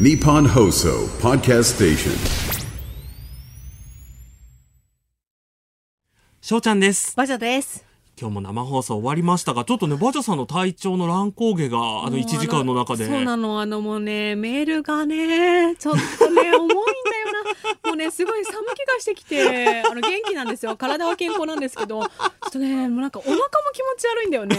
Nippon Hoso Podcast Station. しょうちゃんです。バジャです。今日も生放送終わりましたが、ちょっとね、バジャさんの体調の乱高下が、あの1時間の中で。そうなの、あのもうね、メールがね、ちょっとね、重いんだよな。もうね、すごい寒気がしてきて、あの元気なんですよ。体は健康なんですけど、ちょっとね、もうなんかお腹も気持ち悪いんだよね。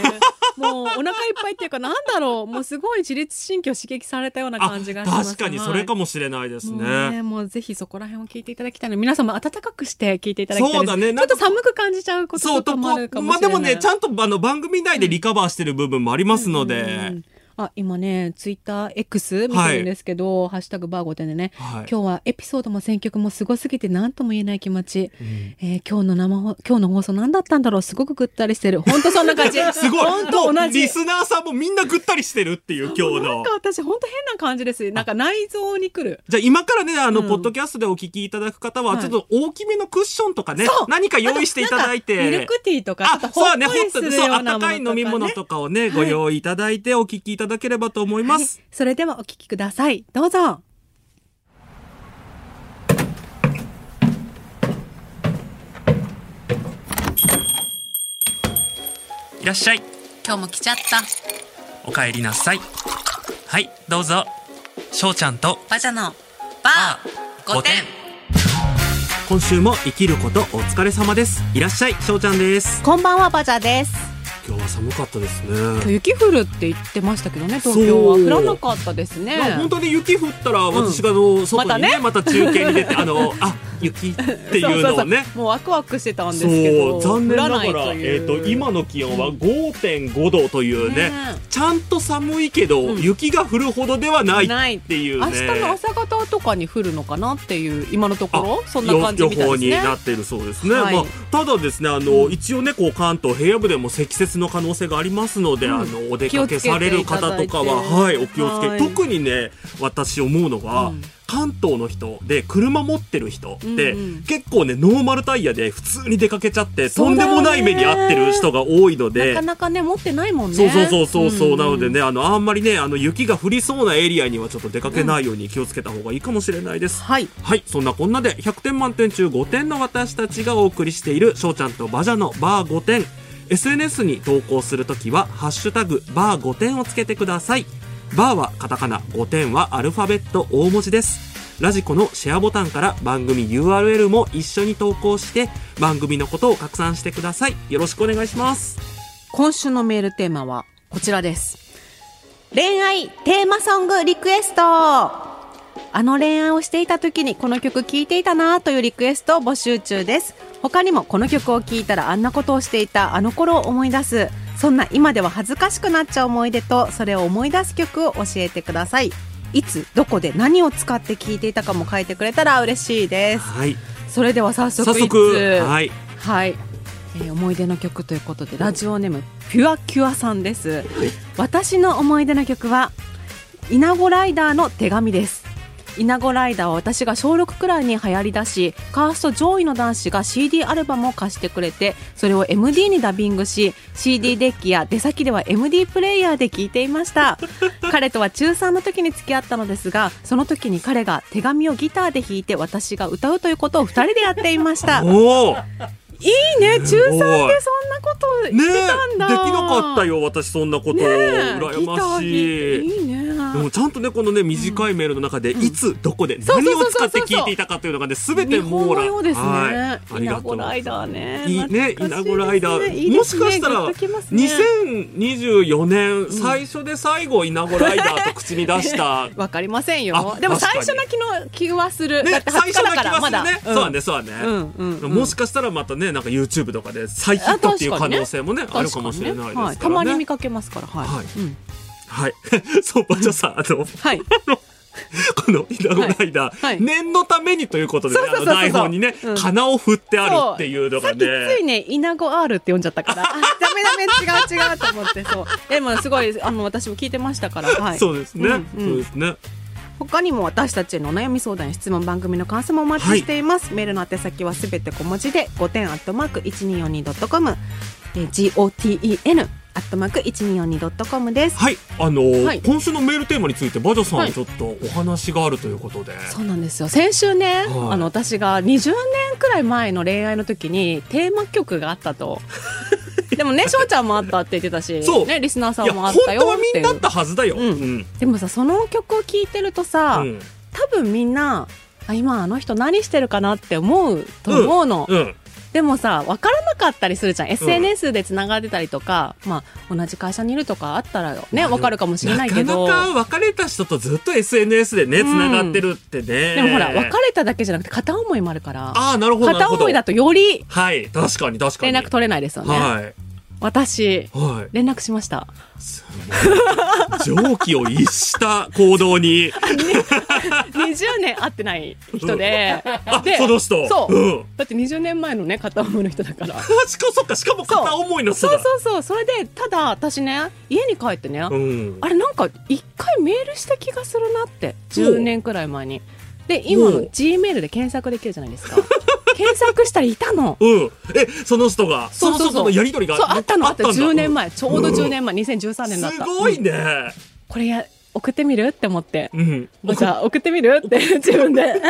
もうお腹いっぱいっていうか、なんだろう、もうすごい自律神経を刺激されたようなあ感じがします。確かにそれかももしれないですもうね。ね、もうぜひそこら辺を聞いていただきたいので皆さんも温かくして聞いていただきたい。そうだねちょっと寒く感じちゃうこととかもあるかもまあしれない。でもね、ちゃんとあの番組内でリカバーしてる部分もありますので。うんあ今ねツイッター X 見てるんですけど「ハッシュタグバーゴテン」でね、はい。今日はエピソードも選曲もすごすぎて何とも言えない気持ち、えー今日の生放今日の放送何だったんだろうすごくぐったりしてる。本当そんな感じ。すごい。本当も同じ。うリスナーさんもみんなぐったりしてるっていう今日の。なんか。私本当変な感じです。なんか内臓に来る。じゃあ今からね、あの、うん。ポッドキャストでお聞きいただく方は、はい。ちょっと大きめのクッションとかね何か用意していただいて。ミルクティーとかあ、そうだね、ホットそう、温かいね、飲み物とかをね、ご用意いただいてお聞きいただければと思います。はいそれではお聞きくださいどうぞいらっしゃい。今日も来ちゃったお帰りなさい。はい、どうぞ。しょうちゃんとバジャのバあ5点。今週も生きることお疲れ様です。いらっしゃい、しょうちゃんです。こんばんはバジャです今日は寒かったですね。雪降るって言ってましたけどね東京は。降らなかったですね。まあ本当に雪降ったら私があの外にねまた中継に出てあのあ雪っていうのをね。もうワクワクしてたんですそけどう残念ながらえっと今の気温は5.5度というねねちゃんと寒いけどうん。雪が降るほどではないないっていうね。明日の朝方とかに降るのかなっていう今のところあそんな感じみたい予報にですねなっているそうですね、はい。まあ、ただですねあの、一応ねこう関東平野部でも積雪の可能性がありますので、うん。あのお出かけされる方とかははいお気をつけ、はい。特にね私思うのが、うん。関東の人で車持ってる人って、うんうん。結構ねノーマルタイヤで普通に出かけちゃってとんでもない目に遭ってる人が多いので。なかなかね持ってないもんね。そうそうそうそうなのでねあのあんまりねあの雪が降りそうなエリアにはちょっと出かけないように気をつけた方がいいかもしれないです、はい。はい、そんなこんなで100点満点中5点の私たちがお送りしているしょうちゃんとバジャのバー5点 SNS に投稿するときは「ハッシュタグバー5点」をつけてください。バーはカタカナ5点はアルファベット大文字です。ラジコのシェアボタンから番組 URL も一緒に投稿して番組のことを拡散してください。よろしくお願いします。今週のメールテーマはこちらです。恋愛テーマソングリクエスト。あの恋愛をしていた時にこの曲聴いていたなというリクエストを募集中です。他にもこの曲を聴いたらあんなことをしていたあの頃を思い出す。そんな今では恥ずかしくなっちゃう思い出とそれを思い出す曲を教えてください。いつどこで何を使って聴いていたかも書いてくれたら嬉しいです。はい。それでは早速早速。はい。はい、えー思い出の曲ということでラジオネームピュアキュアさんです、私の思い出の曲はイナゴライダーの手紙ですイナゴライダーは私が小6くらいに流行りだしカースト上位の男子が CD アルバムを貸してくれてそれを MD にダビングし CD デッキや出先では MD プレイヤーで聴いていました。彼とは中3の時に付き合ったのですがその時に彼が手紙をギターで弾いて私が歌うということを2人でやっていました。おお。いいね。中3でそんなことねしてたんだ、できなかったよ。私そんなこと、ねえ。羨ましい。いいねでもちゃんとねこのね短いメールの中で、いつどこで何を使って聞いていたかというのがねすべて網羅ですね、はい、ありがとうゴライダーねいいね。イナゴライダー、ね。もしかしたらね。2024年、最初で最後イナゴライダーと口に出した。わかりませんよ。あでも最初な気の気はする、だねって最20日だ初な気がからますだ、るね、そうだねそうだね、うんうんうん。もしかしたらまたねなんか YouTube とかで再ヒットっていう可能性もね。あるかもしれないですからね。はい、たまに見かけますからはい、はい。うんはい。そうバチャさんあのはい。このイナゴライダー、はい。はい。念のためにということで、ね、台本にね、うん。金を振ってあるっていうのがさっきついね。ねイナゴ R って読んじゃったから。あダメダメ違う違うと思ってそう。でもすごいあの私も聞いてましたから。はい。そうですね、うんうん。そうですね。他にも私たちへのお悩み相談や質問番組の感想もお待ちしています、メールの宛先はすべて小文字で5点アットマーク 1242.com えー GOTEN アットマーク 1242.com です。はい、あのーはい今週のメールテーマについてバジャさん、はいちょっとお話があるということで。そうなんですよ。先週ね、はいあの私が20年くらい前の恋愛の時にテーマ曲があったと。でもね、翔ちゃんもあったって言ってたし、ね、リスナーさんもあったよ本当はっていうみんなあったはずだよ。うんうんでもさ、その曲を聴いてるとさ、うん多分みんな、あ今あの人何してるかなって思うと思うの。うんでもさ、分からなかったりするじゃん。SNS でつながってたりとか、まあ、同じ会社にいるとかあったらね、分かるかもしれないけど。なかなか別れた人とずっと SNS でね、つながってるってね。でもほら、別れただけじゃなくて片思いもあるから、ああ、なるほど。片思いだとよりはい、確かに確かに。連絡取れないですよね。はい。私、はい。連絡しました。すごい。蒸気を逸した行動に。20年会ってない人で。あ、でその人。そう、うん。だって20年前のね、片思いの人だから。しかそっか、しかも片思いの人そうだ。そうそう。それで、ただ私ね、家に帰ってね、うん。あれなんか一回メールした気がするなって10年くらい前にで今の G メールで検索できるじゃないですか検索したらいたのうん。え、その人が、その人とのやりとりがそうあったのあったんだ10年前ちょうどうん10年前、2013年だったすごいうんね。これや送ってみる？って思って、うん。じゃあ送ってみる？って自分で。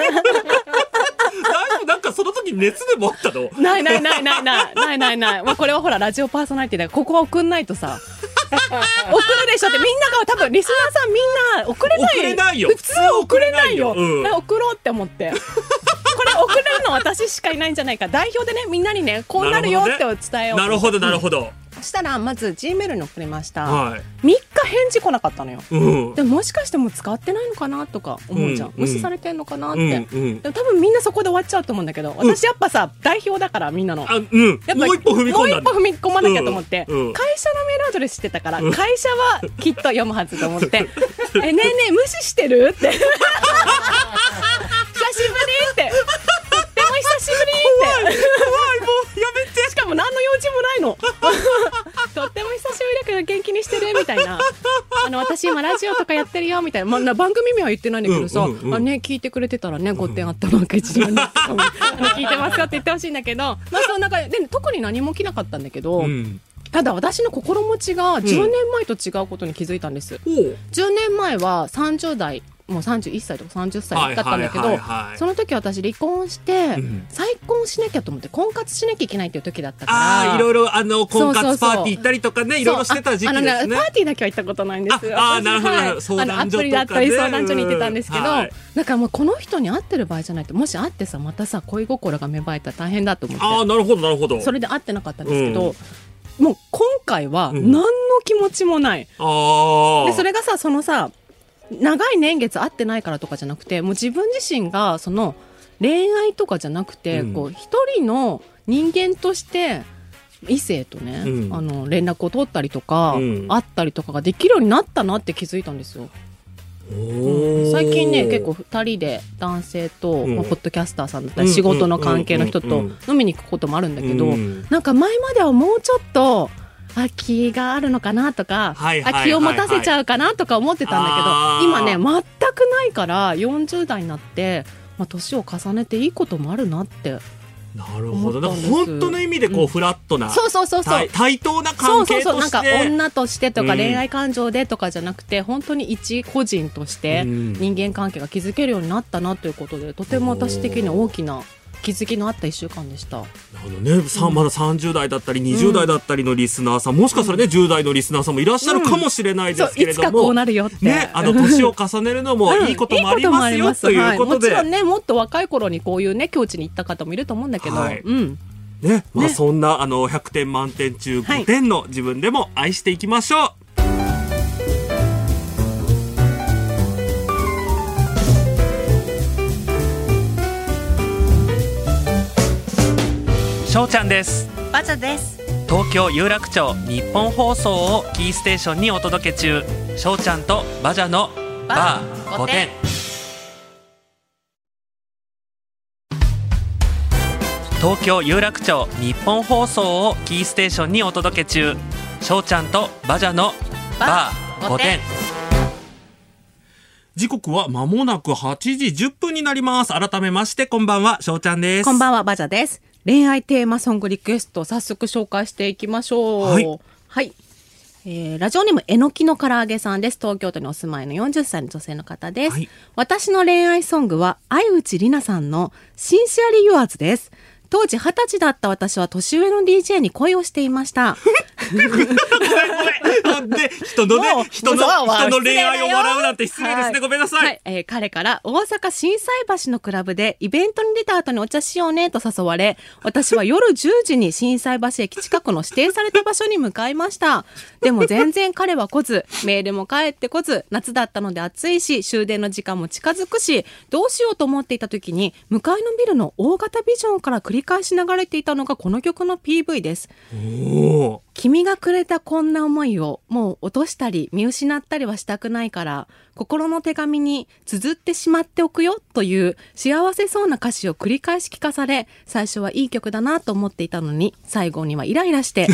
なんかその時熱でもあったの？ないないないないないないない。ない、まあ、これはほらラジオパーソナリティだからここは送んないとさ。送るでしょ？ってみんなが多分リスナーさんみんな送れない。送れないよ。普通送れないよ、普通送れないよ。うん。送ろうって思って。これ送れるの私しかいないんじゃないか。代表でねみんなにねこうなるよって伝えようなるほどなるほど、そしたらまず G メールに送りました、はい。3日返事来なかったのよ。うん。でももしかしてもう使ってないのかなとか思うじゃん、うん無視されてんのかなって、うんうん。でも多分みんなそこで終わっちゃうと思うんだけど私やっぱさ、代表だからみんなの。あうん。やっぱもう一歩踏み込んだんだ。もう一歩踏み込まなきゃと思って、うんうん。会社のメールアドレス知ってたから、会社はきっと読むはずと思って「えねえねえ無視してる?」って「久しぶり」って「とっても久しぶり」って。怖いもうやめて。しかも何の用事もないの。とっても久しぶりだけど元気にしてるみたいな。あの私今ラジオとかやってるよみたいな、まあな、番組名は言ってないんだけどさ、うんうんうん。あね聞いてくれてたらね5点あったばっか一番 聞いてますよって言ってほしいんだけど。まあその中でで特に何も起きなかったんだけど、うん。ただ私の心持ちが10年前と違うことに気づいたんです、おう。10年前は30代もう31歳とか30歳だったんだけどはいはいはいはい。その時私離婚して、ん。再婚しなきゃと思って婚活しなきゃいけないっていう時だったから。いろいろあの婚活パーティー行ったりとかねいろいろしてた時期ですね。パーティーだけは行ったことないんですよ。ああなるほど私なるほど。相あのア談所とかね。プリだったり相談所に行ってたんですけど、だからもうこの人に会ってる場合じゃないともし会ってさまたさ恋心が芽生えたら大変だと思って。ああなるほどなるほど。それで会ってなかったんですけど、もう今回はうん。何の気持ちもない、でそれがさそのさ長い年月会ってないからとかじゃなくてもう自分自身がその恋愛とかじゃなくて、うん。こう一人の人間として異性とね、うん。あの連絡を取ったりとか、うん。会ったりとかができるようになったなって気づいたんですよ。おー。最近ね結構2人で男性と、うん。まあ、ポッドキャスターさんだったり仕事の関係の人とうん。うん。うん。飲みに行くこともあるんだけど、うん。なんか前まではもうちょっとあ気があるのかなとか、はいはいはいはい。あ気を持たせちゃうかなとか思ってたんだけど今ね全くないから40代になって、まあ、年を重ねていいこともあるなってなるほど。本当の意味でこう、うん。フラットなそうそうそうそう。対対等なそ関うそう係として。そうなんか女としてとかうん。恋愛感情でとかじゃなくて、本当に一個人としてうん。人間関係が築けるようになったなということでとても私的に大きな気づきのあった1週間でした。なるほどね、さまだ30代だったり20代だったりのリスナーさん、もしかしたらね10代のリスナーさんもいらっしゃるかもしれないですけれども、そういつかこうなるよって。ね、あの年を重ねるのもいいこともありますよ、ということで、はいもちろんねもっと若い頃にこういうね境地に行った方もいると思うんだけど、はい。うん。ね。まあ、ね。そんなあの100点満点中5点の自分でも愛していきましょう、しょうちゃんです。バチャです。東京有楽町日本放送をキーステーションにお届け中。しょうちゃんとバジャのバー5点東京有楽町日本放送をキーステーションにお届け中。しょうちゃんとバジャのバー5点時刻は間もなく8時10分になります。改めましてこんばんは。しょうちゃんです。こんばんはバジャです恋愛テーマソングリクエスト早速紹介していきましょう。はい。はい。えーラジオネームえのきの唐揚げさんです。東京都にお住まいの40歳の女性の方です、はい。私の恋愛ソングは相内里奈さんの「シンシアリー・ユアーズ」です当時二十歳だった私は年上の DJ に恋をしていましたで、人のね人の、人の恋愛を笑うなんて失礼ですね。はいごめんなさ。はいい、えー彼から大阪心斎橋のクラブでイベントに出た後にお茶しようねと誘われ私は夜10時に心斎橋駅近くの指定された場所に向かいましたでも全然彼は来ずメールも返ってこず夏だったので暑いし終電の時間も近づくしどうしようと思っていた時に向かいのビルの大型ビジョンから繰り返し流れていたのがこの曲の PV です。君がくれたこんな思いをもう落としたり見失ったりはしたくないから心の手紙に綴ってしまっておくよという幸せそうな歌詞を繰り返し聞かされ最初はいい曲だなと思っていたのに最後にはイライラして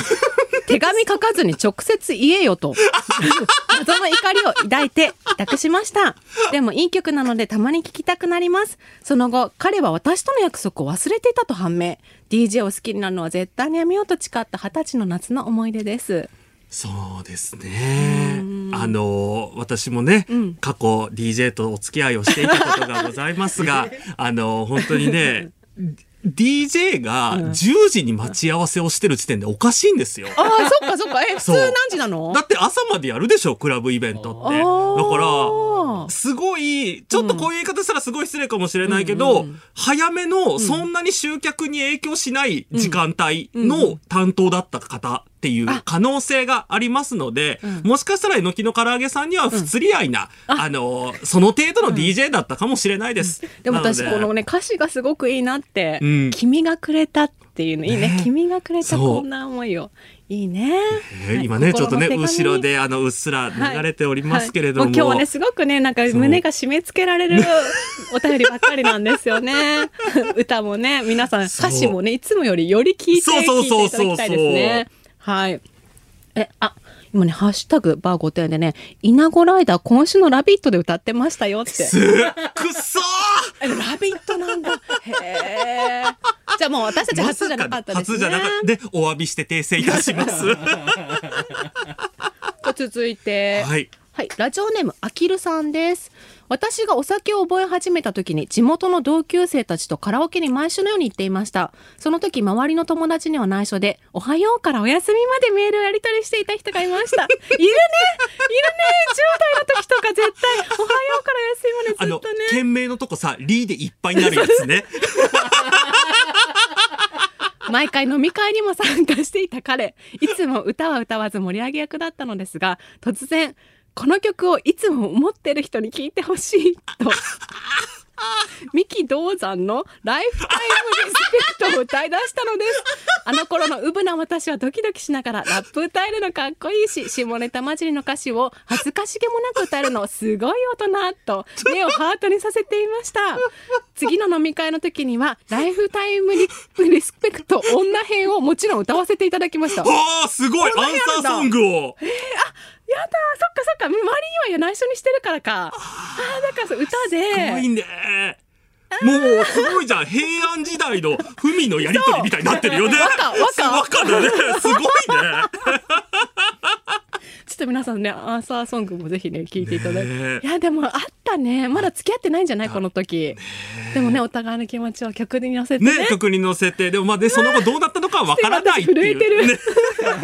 手紙書かずに直接言えよと。謎の怒りを抱いて帰宅しました。でもいい曲なのでたまに聴きたくなります。その後彼は私との約束を忘れていたと判明。DJ を好きになるのは絶対にやめようと誓った二十歳の夏の思い出です。そうですね。あの、私もね、ん。過去 DJ とお付き合いをしていたことがございますが、あの、本当にね、DJ が10時に待ち合わせをしてる時点でおかしいんですよ。ああそっかそっか。え普通何時なの？だって朝までやるでしょ、クラブイベントって。だから、すごい、ちょっとこういう言い方したらすごい失礼かもしれないけど、早めの、そんなに集客に影響しない時間帯の担当だった方っていう可能性がありますので、もしかしたらえのきの唐揚げさんには不釣り合いな、あ。の、その程度の DJ だったかもしれないです。でも私このね歌詞がすごくいいなって、うん。君がくれたっていうのいいね。ね。君がくれたそう。こんな思いを。いいね、えー今ね、ちょっとね、後ろであの、うっすら流れておりますけれども。はい。はい。もう今日はねすごくねなんか胸が締め付けられる お便りばっかりなんですよね。歌もね皆さんそう。歌詞もねいつもよりより聞いてそうそうそうそう聞いていただきたいですねはいえあ今ね、ハッシュタグバー5点でね、イナゴライダー今週のラビットで歌ってましたよって。すっくっそー えラビットなんだ。へえ。じゃあもう私たち初じゃなかったですね。初じゃなかった。で、お詫びして訂正いたします。と続いて、はい。はい、ラジオネームあきるさんです。私がお酒を覚え始めた時に地元の同級生たちとカラオケに毎週のように行っていました。その時周りの友達には内緒で、おはようからお休みまでメールをやり取りしていた人がいました。いるねいるね !10 代の時とか絶対、おはようからお休みまでずっとね。、件名のとこさ、リーでいっぱいになるやつね。毎回飲み会にも参加していた彼いつも歌は歌わず盛り上げ役だったのですが突然この曲をいつも思ってる人に聴いてほしいと。三木道山の「ライフタイムリスペクト」を歌い出したのです。あの頃のウブな私はドキドキしながらラップ歌えるのかっこいいし下ネタ混じりの歌詞を恥ずかしげもなく歌えるのすごい大人と目をハートにさせていました。次の飲み会の時にはライフタイムリリスペクト女編をもちろん歌わせていただきました。ああ、すごい。アンサーソングを。やだそっかそっか周りには内緒にしてるからかあーだから歌すごいでね。もう、すごいじゃん。平安時代の文のやりとりみたいになってるよね。和歌和歌和歌だね。すごいね。と皆さんねアンサーソングもぜひね聞いていただいて、ねえ。いやでもあったね。まだ付き合ってないんじゃないこの時。でもねお互いの気持ちを曲に乗せてね。ね、曲に乗せて、でもまあ、で、その後どうなったのかはわからないっていう。震えてる。ね。な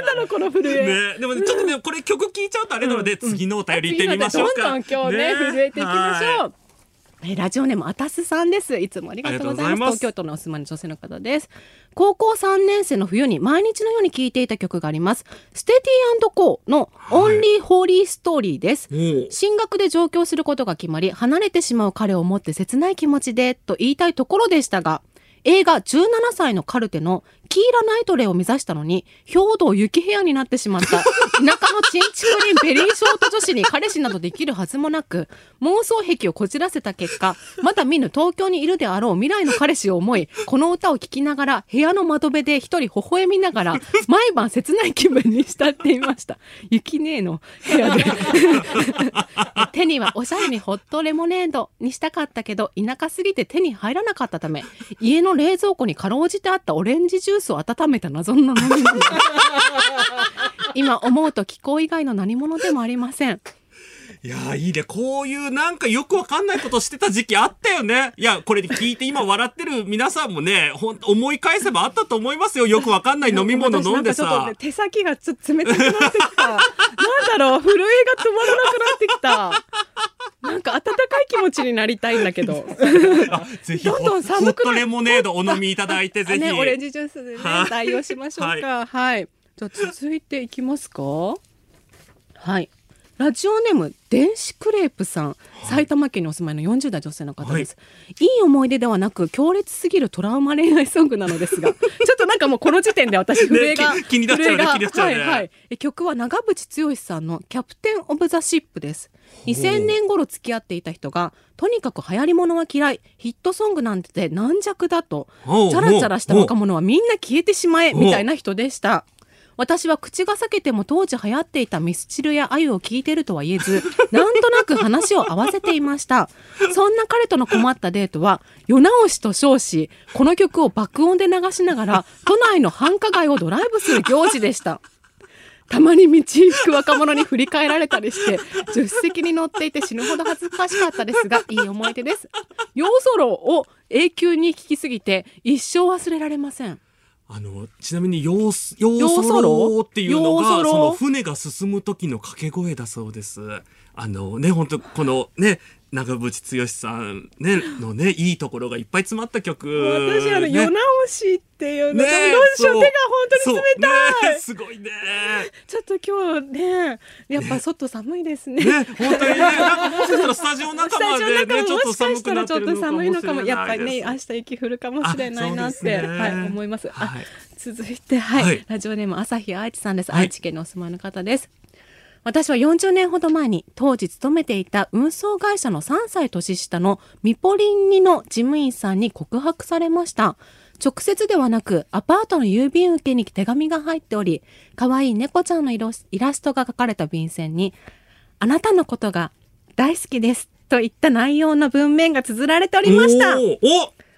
んだろうこの震え、ね、でもねちょっとね、これ曲聴いちゃうとあれなので、次のお便り行ってみましょうか。どんどん今日ね震えていきましょはう。えラジオネームあたすさんです。いつもありがとうございます。東京都のお住まいの女性の方です。高校3年生の冬に毎日のように聴いていた曲があります。ステディコーのオンリーホーリーストーリーです。もう進学で上京することが決まり離れてしまう彼を思って切ない気持ちでと言いたいところでしたが映画17歳のカルテのキーラ・ナイトレイを目指したのに兵道雪部屋になってしまった。田舎のチンチクリンベリーショート女子に彼氏などできるはずもなく妄想癖をこじらせた結果まだ見ぬ東京にいるであろう未来の彼氏を思いこの歌を聴きながら部屋の窓辺で一人微笑みながら毎晩切ない気分に浸っていました。雪姉の部屋で。手にはおしゃれにホットレモネードにしたかったけど田舎すぎて手に入らなかったため家のの冷蔵庫にかろうじてあったオレンジジュースを温めた謎の飲み物今思うと気候以外の何物でもありませんいやーいいね。こういうなんかよくわかんないことしてた時期あったよね。いや、これで聞いて今笑ってる皆さんもね、ほん思い返せばあったと思いますよ。よくわかんない飲み物飲んでさ。手先がちょっと冷たくなってきたなんだろう震えが止まらなくなってきたなんか温かい気持ちになりたいんだけど。あ ぜひどんどん寒くレモネードお飲みいただいて、ぜひ。ね、オレンジジュースでねはい。代用しましょうか。はい、じゃあ続いていきますか。はいラジオネーム電子クレープさん、埼玉県にお住まいの40代女性の方です、い、い思い出ではなく強烈すぎるトラウマ恋愛ソングなのですが ちょっとなんかもうこの時点で私震えが、ねき気になっちゃうね震えが気になっちゃうね。はいはい。え曲は長渕剛さんのキャプテンオブザシップです。2000年頃付き合っていた人がとにかく流行り物は嫌いヒットソングなんて軟弱だとチャラチャラした若者はみんな消えてしまえおみたいな人でした。私は口が裂けても当時流行っていたミスチルやアユを聞いてるとは言えず、なんとなく話を合わせていました。そんな彼との困ったデートは、夜直しと称し、この曲を爆音で流しながら、都内の繁華街をドライブする行事でした。たまに道行く若者に振り返られたりして、助手席に乗っていて死ぬほど恥ずかしかったですが、いい思い出です。ヨーソロを永久に聴きすぎて、一生忘れられません。あの、ちなみに、ヨース、ヨヨーソロロっていうのが、その船が進む時の掛け声だそうです。あのね、本当このね、長渕剛さんね、のね、いいところがいっぱい詰まった曲。私あの、ね。夜直しっていうの、ねどうしようそう手が本当に冷たい、ねすごいね。ちょっと今日ねやっぱ外寒いですね。ね、本当にね、なんかもしかしたらスタジオの中までね、ちょっと寒くなってるのちょっと寒いのかも。しれやっぱりね明日雪降るかもしれないなって、はい思います、あはい。続いてはい、はい。ラジオネーム朝日愛知さんです、はい。愛知県にお住まいの方です私は40年ほど前に当時勤めていた運送会社の3歳年下のミポリン2の事務員さんに告白されました。直接ではなくアパートの郵便受けに手紙が入っており、可愛い猫ちゃんのイラストが書かれた便箋に、あなたのことが大好きですといった内容の文面が綴られておりました。お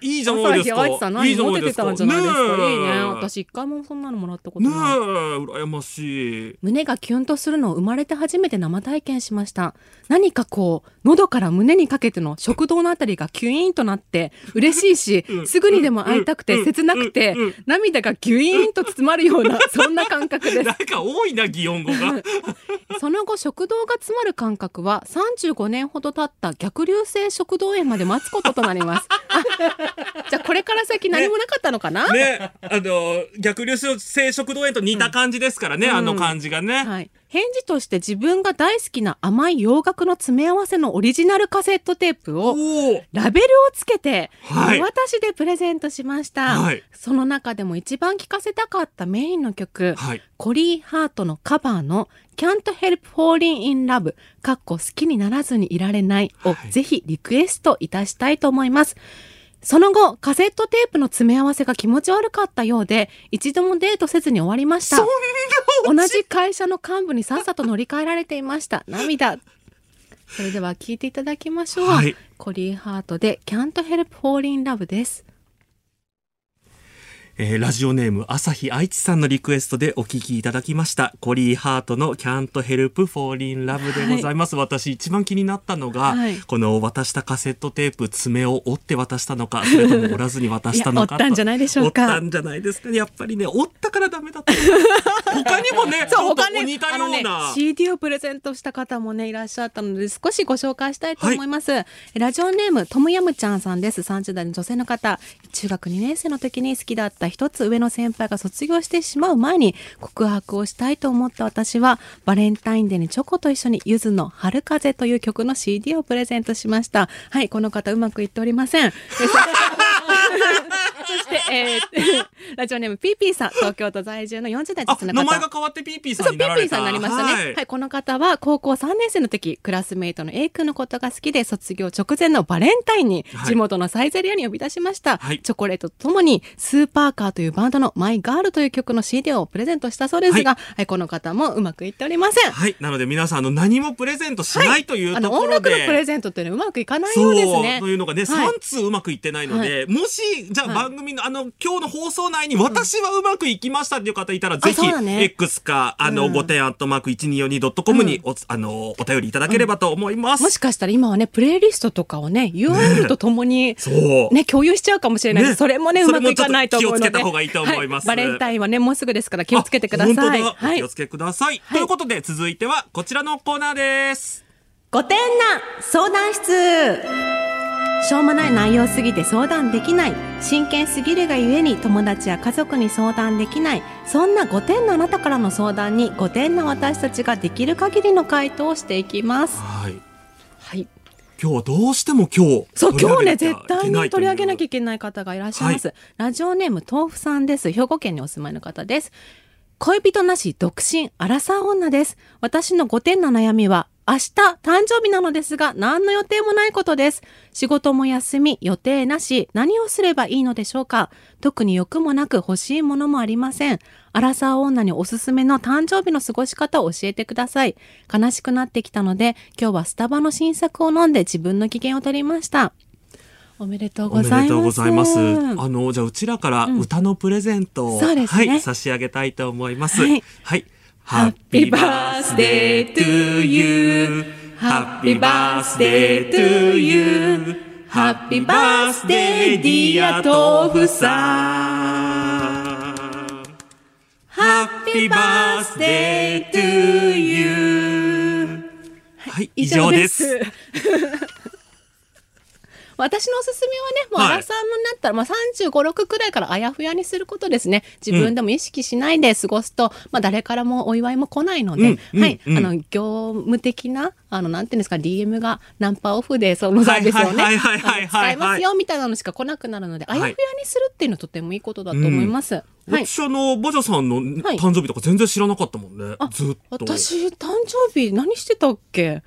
いいじゃないですか。い何いじゃないですか。いですか？ねえいいね。私一回もそんなのもらったことねえ、ない。羨ましい。胸がキュンとするのを生まれて初めて生体験しました何かこう喉から胸にかけての食道のあたりがキュイーンとなって嬉しいし うんすぐにでも会いたくてうん切なくて涙がギュイーンと詰まるような そんな感覚ですなんか多いな、擬音語が。その後食道が詰まる感覚は35年ほど経った逆流性食道炎まで待つこととなりますあ じゃあこれから先何もなかったのかな、ね、あの、逆流性食道炎と似た感じですからね、うんあの感じがね。はい、返事として自分が大好きな甘い洋楽の詰め合わせのオリジナルカセットテープを。ラベルをつけて、はい私でプレゼントしました、はいその中でも一番聴かせたかったメインの曲、はい。コリー・ハートのカバーの Can't Help Falling in Love かっこ好きにならずにいられないをはいぜひリクエストいたしたいと思います。その後、カセットテープの詰め合わせが気持ち悪かったようで、一度もデートせずに終わりました。同じ会社の幹部にさっさと乗り換えられていました。涙。それでは聞いていただきましょう。はいコリーハートで Can't Help Fall in Love です。えーラジオネーム朝日愛知さんのリクエストでお聞きいただきました。コリーハートの Can't Help Fall in Love でございます。私一番気になったのが、はいこの渡したカセットテープ爪を折って渡したのか、それとも折らずに渡したのか。折ったんじゃないでしょうか折ったんじゃないですかね。やっぱりね、折ったからダメだった。他にもね、ちょっと似たようねな。CD をプレゼントした方もねいらっしゃったので少しご紹介したいと思います、ラジオネームトムヤムちゃんさんです30代の女性の方中学2年生の時に好きだった一つ上の先輩が卒業してしまう前に告白をしたいと思った私はバレンタインデーにチョコと一緒にゆずの春風という曲の CD をプレゼントしました。はいこの方うまくいっておりません。そして、えー ラジオネームピーピーさん、東京都在住の40代女あ性の方。名前が変わってピーピーさそう、んになられたピーピーさんになりましたね。ははいい、この方は高校3年生の時、クラスメイトの A 君のことが好きで、卒業直前のバレンタインにはい地元のサイゼリアに呼び出しました。はいチョコレートとともに、スーパーカーというバンドのマイガールという曲の CD をプレゼントしたそうですが、はい、この方もうまくいっておりません。はい。なので皆さん、あの、何もプレゼントしないというところで。音楽のプレゼントっていうのはうまくいかないようですね。そうというのがね、はい3通うまくいってないので、もし、じゃあはい番組の、あの、今日の放送内に私はうまくいきましたっていう方いたら、ぜひ、X か、あの、うん5点アットマーク 1242.com にお、あの、お便りいただければと思います。もしかしたら今はね、プレイリストとかをね、URL とともに、そう。ね、共有しちゃうかもしれないそれもね、うまくいかないと気をつけた方がいいと思いますはバレンタインはね、もうすぐですから気をつけてください。はいお気を。つけください。ということで、続いてはこちらのコーナーです。ごてんな相談室しょうもない内容すぎて相談できない。真剣すぎるがゆえに友達や家族に相談できない。そんな5点のあなたからの相談に5点の私たちができる限りの回答をしていきます。はい。はい。今日はどうしても今日。そう今日ね絶対に取り上げなきゃいいけない方がいらっしゃいます、ラジオネーム豆腐さんです。兵庫県にお住まいの方です。恋人なし独身アラサー女です。私の5点の悩みは明日誕生日なのですが何の予定もないことです。仕事も休み予定なし。何をすればいいのでしょうか。特に欲もなく欲しいものもありません。アラサー女におすすめの誕生日の過ごし方を教えてください。悲しくなってきたので今日はスタバの新作を飲んで自分の機嫌を取りました。おめでとうおございます。あの、じゃあ、うちらから歌のプレゼントを、そうですね。はい、差し上げたいと思います。はい。はい。Happy birthday to you. Happy birthday to you. Happy birthday dear 豆腐さん。Happy birthday to you. はい、以上です。。私のおすすめはね、もうはいアラサーになったら、まあ35、6くらいからあやふやにすることですね。自分でも意識しないで過ごすと、まあ誰からもお祝いも来ないので、うんはい、うんあの、業務的な、あの、なんていうんですか、DM がナンパオフで、そのサービスをね、はいはいはいはいはいあの使いますよ、みたいなのしか来なくなるので、あはいやふやにするっていうのはとてもいいことだと思います。はい。私、あの、バジャさんのはい誕生日とか全然知らなかったもんね。あずっと。私、誕生日何してたっけ？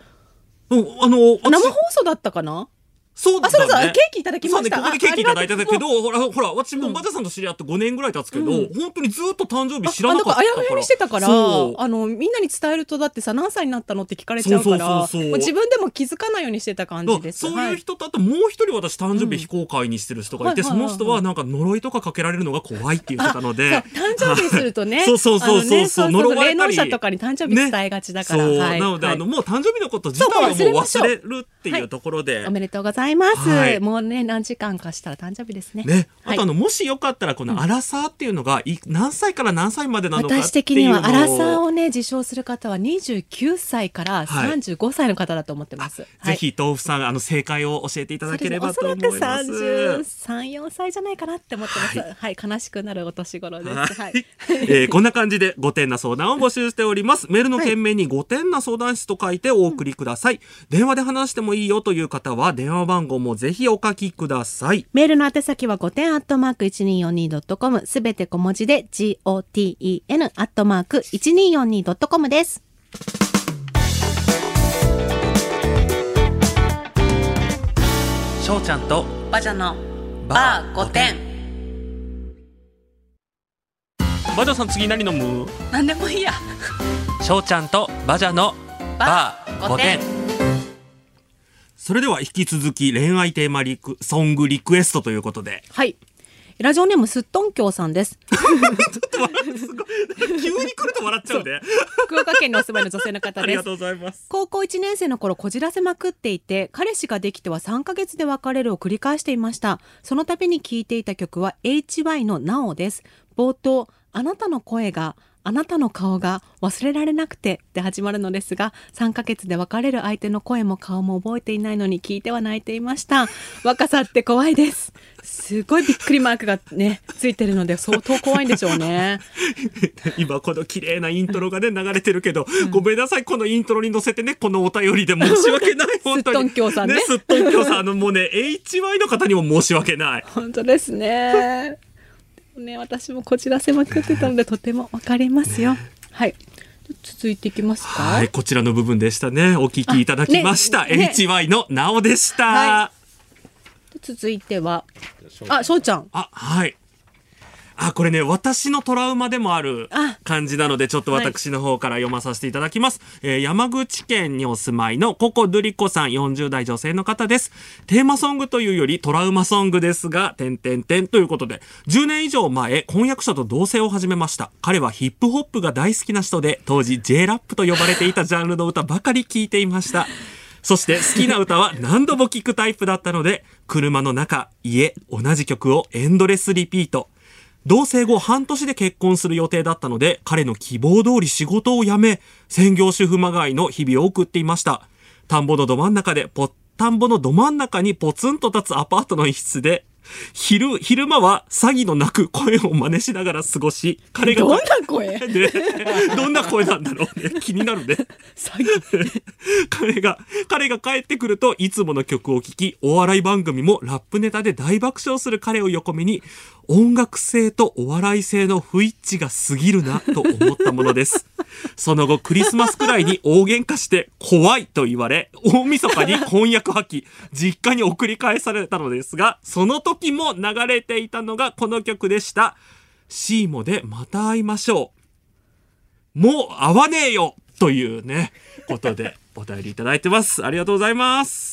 うんあの、生私放送だったかな？そうだあ、そうだ、ね。ケーキいただきました。そうね、ここでケーキいただいたけど、ほら、ほら、私もバジャさんと知り合って5年ぐらい経つけど、うん。本当にずっと誕生日あ知らなかったから。ああやふやにしてたからそう。あのみんなに伝えるとだってさ何歳になったのって聞かれちゃうからそうそうそう自分でも気づかないようにしてた感じです。そう。はい。いう人と、あともう一人私誕生日非公開にしてる人がいて、うん。その人はなんか呪いとかかけられるのが怖いって言ってたので。そう誕生日するとね そうそうそうそうそう。そうそう呪われたり。霊能者とかに誕生日伝えがちだから、なので、はい。あの、もう誕生日のこと自体はもう忘れるっていうところで。おめでとうございます、はいもうね何時間かしたら誕生日ですねね。はいあとあの、もしよかったら、このアラサーっていうのが、い何歳から何歳までなのかっていうのを私的にはアラサーをね自称する方は29歳から35歳の方だと思ってます、はいぜひ、豆腐さん、あの、正解を教えていただければと思います。おそらく33、4歳じゃないかなって思ってます。はい、悲しくなるお年頃です。ははいい。えーこんな感じで5点な相談を募集しております。メールの件名に5点な相談室と書いてお送りください。電話で話してもいいよという方は、電話番号もぜひお書きください。メールの宛先は5点アットマーク 1242.com すべて小文字で GOTEN アットマーク 1242.com です。しょうちゃんとバジャのバー5点。バジャさん次何飲む？なんでもいいや。しょうちゃんとバジャのバー5点。それでは引き続き恋愛テーマリクソングリクエストということで。はい。ラジオネームすっとんきょうさんです。急に来ると笑っちゃうんで。福岡県にお住まいの女性の方ですありがと。うございます。高校1年生の頃こじらせまくっていて彼氏ができては3ヶ月で別れるを繰り返していましたその度に聴いていた曲は HY の「なお」です冒頭「あなたの声があなたの顔が忘れられなくて」で始まるのですが3ヶ月で別れる相手の声も顔も覚えていないのに聞いては泣いていました。若さって怖いです。すごいびっくりマークがねついてるので相当怖いんでしょうね。今この綺麗なイントロがね流れてるけど、ごめんなさいこのイントロに乗せてねこのお便りで申し訳ない。本当に。すっとんきょうさんね。すっとんきょうさん。あのもうね HY の方にも申し訳ない。本当ですねね、私もこじらせまくってたので、とてもわかりますよ。はい。続いていきますか？はい、こちらの部分でしたね。お聞きいただきました。あねね HY のなおでした。は続いては、あ、しょうちゃん。あ、はい。あ、これね、私のトラウマでもあるあ感じなので、ちょっと私の方から読まさせていただきます。えー山口県にお住まいのココドゥリコさん、40代女性の方です。テーマソングというよりトラウマソングですが、てんてんてんということで、10年以上前、婚約者と同棲を始めました。彼はヒップホップが大好きな人で、当時 J ラップと呼ばれていたジャンルの歌ばかり聴いていました。そして好きな歌は何度も聴くタイプだったので、車の中、家、同じ曲をエンドレスリピート。同棲後半年で結婚する予定だったので、彼の希望通り仕事を辞め、専業主婦まがいの日々を送っていました。田んぼのど真ん中でぽ、田んぼのど真ん中にポツンと立つアパートの一室で、昼、昼間は詐欺の鳴く声を真似しながら過ごし、彼が、どんな声？ねどんな声なんだろうね。気になるね。詐欺。彼が、彼が帰ってくるといつもの曲を聴き、お笑い番組もラップネタで大爆笑する彼を横目に、音楽性とお笑い性の不一致が過ぎるなと思ったものです。その後クリスマスくらいに大喧嘩して怖いと言われ、大晦日に婚約破棄、実家に送り返されたのですが、その時も流れていたのがこの曲でした。シーモでまた会いましょう。もう会わねえよというね、ことでお便りいただいてます。ありがとうございます。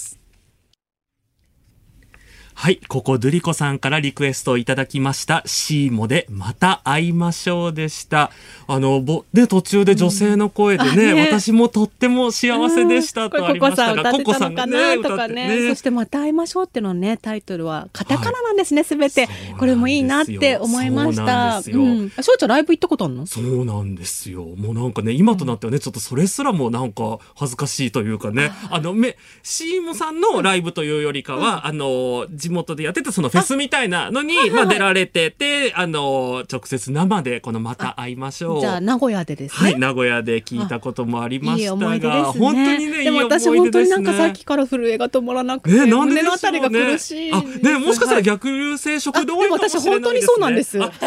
はい、ここドゥリコさんからリクエストをいただきました。シーモでまた会いましょうでした。あの、ぼ、で、途中で女性の声でね、うんあね私もとっても幸せでしたとありましたが、さん歌ってたのかな？とかね。そしてまた会いましょうってのね、タイトルはカタカナなんですね、すべて。これもいいなって思いましそうなた。んですようん。あしょうちゃんライブ行ったことあるの？そうなんですよ。もうなんかね、今となってはね、ちょっとそれすらもなんか恥ずかしいというかね、あの、め、シーモさんのライブというよりかは、あの、地元でやってたそのフェスみたいなのに、まあ出られてて、あの、直接生でこのまた会いましょう。じゃあ名古屋でですね。はい、名古屋で聞いたこともありまいいした思い出ですね。が、本当にね、いいでも。私本当になんかさっきから震えが止まらなくて、ね、なんでね胸のあたりが苦しいんあ、です。ね、もしかしたらはい逆流性食道あでも私本当にそうなんです。あ 本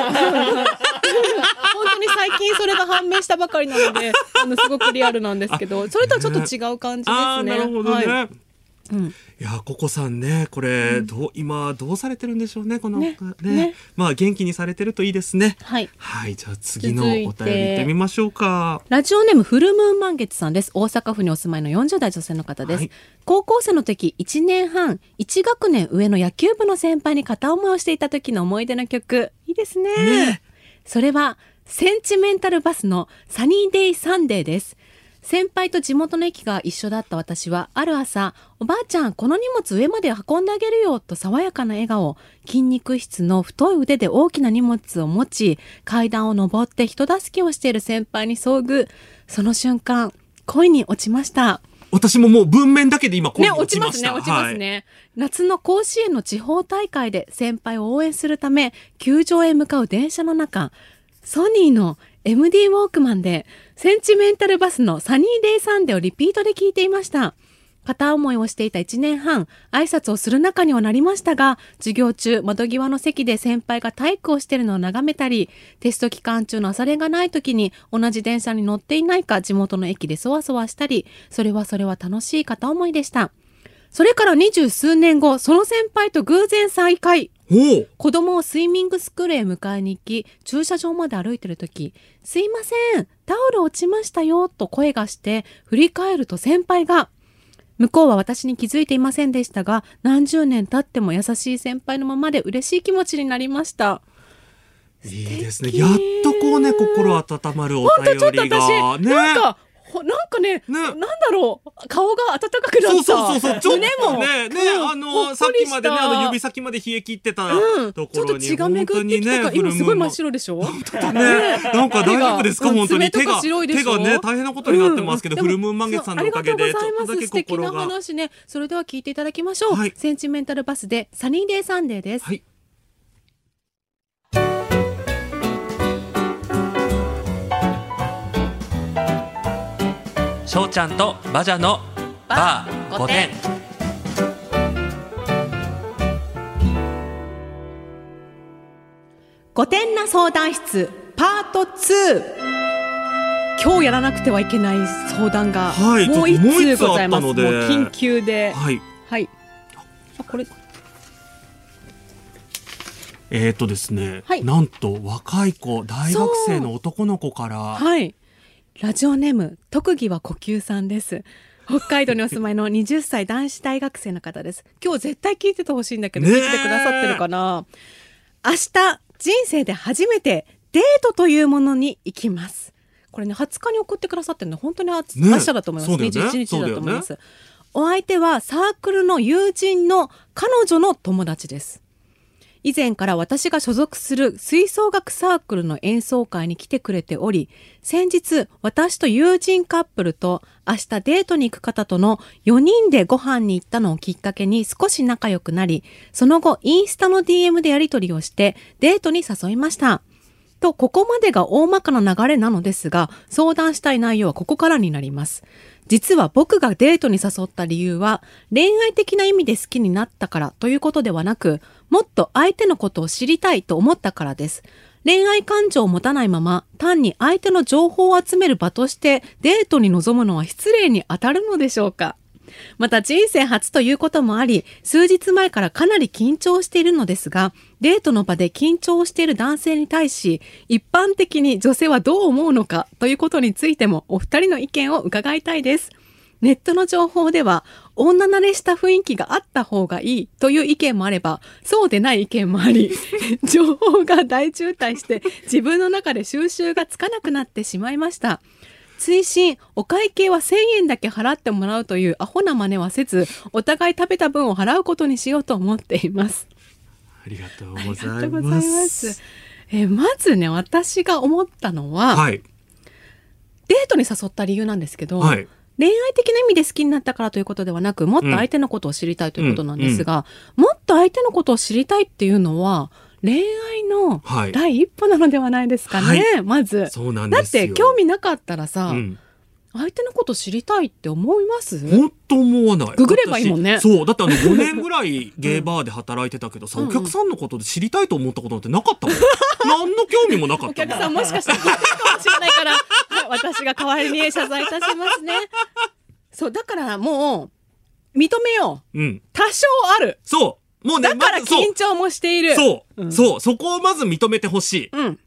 当に最近それが判明したばかりなので、あのすごくリアルなんですけど、それとはちょっと違う感じですね。なるほどね。はいうんいや、ココさんね、これ、どう、今、どうされてるんでしょうね、この、ねねねまあ、元気にされてるといいですね。はい。はい、じゃあ次のお便りて行ってみましょうか。ラジオネームフルムーン満月さんです。大阪府にお住まいの40代女性の方です。はい高校生の時、1年半、1学年上の野球部の先輩に片思いをしていた時の思い出の曲。いいですね。ねそれは、センチメンタルバスのサニーデイサンデーです。先輩と地元の駅が一緒だった私は、ある朝、おばあちゃん、この荷物上まで運んであげるよ、と爽やかな笑顔、筋肉質の太い腕で大きな荷物を持ち、階段を登って人助けをしている先輩に遭遇。その瞬間、恋に落ちました。私ももう文面だけで今、恋ね、に落ちまね、落ちますした。落ちますね。夏の甲子園の地方大会で先輩を応援するため、球場へ向かう電車の中、ソニーの MD ウォークマンで、センチメンタルバスの Sunny Day Sunday をリピートで聞いていました。片思いをしていた1年半、挨拶をする仲にはなりましたが、授業中、窓際の席で先輩が体育をしているのを眺めたり、テスト期間中の朝練がない時に同じ電車に乗っていないか地元の駅でそわそわしたり、それはそれは楽しい片思いでした。それから二十数年後、その先輩と偶然再会。子供をスイミングスクールへ迎えに行き、駐車場まで歩いてる時、すいません、タオル落ちましたよ、と声がして、振り返ると先輩が、向こうは私に気づいていませんでしたが、何十年経っても優しい先輩のままで嬉しい気持ちになりました。いいですね。やっとこうね、心温まるおほんとちょっと便りが。私、ね。なんか、ほなんかねなんだろう、顔が温かくなった。そうそうそうそう、ちょっ胸もとね、ね、うんあほの、さっきまでね、あの、指先まで冷え切ってたうん、とちょっところに、血が巡ってきたから、今すごい真っ白でしょ？ね、なんか大丈夫ですか？うん本当に。手が、白いでしょ？手がね、大変なことになってますけど、うんフルムーン満月さんのおかげで、ちょっとだけりがとうございます。素敵な。話ね。それでは聞いていただきましょう。はいセンチメンタルバスでサニーデイサンデーです。はい。しょうちゃんとバジャのバー5点。五点な相談室パート2今日やらなくてはいけない相談がはいもう一通ございます。あったのでもう緊急で。はい。はい。あ、これ、えーとですね、はいなんと若い子、大学生の男の子から、はい。ラジオネーム、特技は呼吸さんです。北海道にお住まいの20歳男子大学生の方です。今日絶対聞いててほしいんだけど、ねえ聞いててくださってるかな？明日、人生で初めてデートというものに行きます。これね、20日に送ってくださってるの本当にあね明日だと思います。ね21日だと思います。そお相手はサークルの友人の彼女の友達です。以前から私が所属する吹奏楽サークルの演奏会に来てくれており、先日私と友人カップルと明日デートに行く方との4人でご飯に行ったのをきっかけに少し仲良くなり、その後インスタの DM でやり取りをしてデートに誘いました。と、ここまでが大まかな流れなのですが、相談したい内容はここからになります。実は僕がデートに誘った理由は、恋愛的な意味で好きになったからということではなく、もっと相手のことを知りたいと思ったからです。恋愛感情を持たないまま、単に相手の情報を集める場としてデートに臨むのは失礼に当たるのでしょうかまた人生初ということもあり、数日前からかなり緊張しているのですが、デートの場で緊張している男性に対し、一般的に女性はどう思うのかということについてもお二人の意見を伺いたいです。ネットの情報では、女慣れした雰囲気があった方がいいという意見もあれば、そうでない意見もあり、情報が大渋滞して自分の中で収集がつかなくなってしまいました。追伸お会計は1000円だけ払ってもらうというアホな真似はせずお互い食べた分を払うことにしようと思っています。ありがとうございま。ますす。えーまずね私が思ったのは、はい。デートに誘った理由なんですけど、はい。恋愛的な意味で好きになったからということではなくもっと相手のことを知りたいということなんですが、もっと相手のことを知りたいっていうのは恋愛のはい第一歩なのではないですかね、まず。そうなんだっ。て興味なかったらさ、うん。相手のこと知りたいって思います？本当思わない。ググればいいもんね私そう。だってあの 5年ぐらいゲーバーで働いてたけどさ、うんお客さんのことで知りたいと思ったことなんてなかったもん。何の興味もなかった。お客さんもしかしたらかもしれないから、はい私が代わりに謝罪いたしますね。そう、だからもう、認めよう。うん。多少ある。そう。もうね、だから緊張もしている。そう、うんそう、そこをまず認めてほしうん。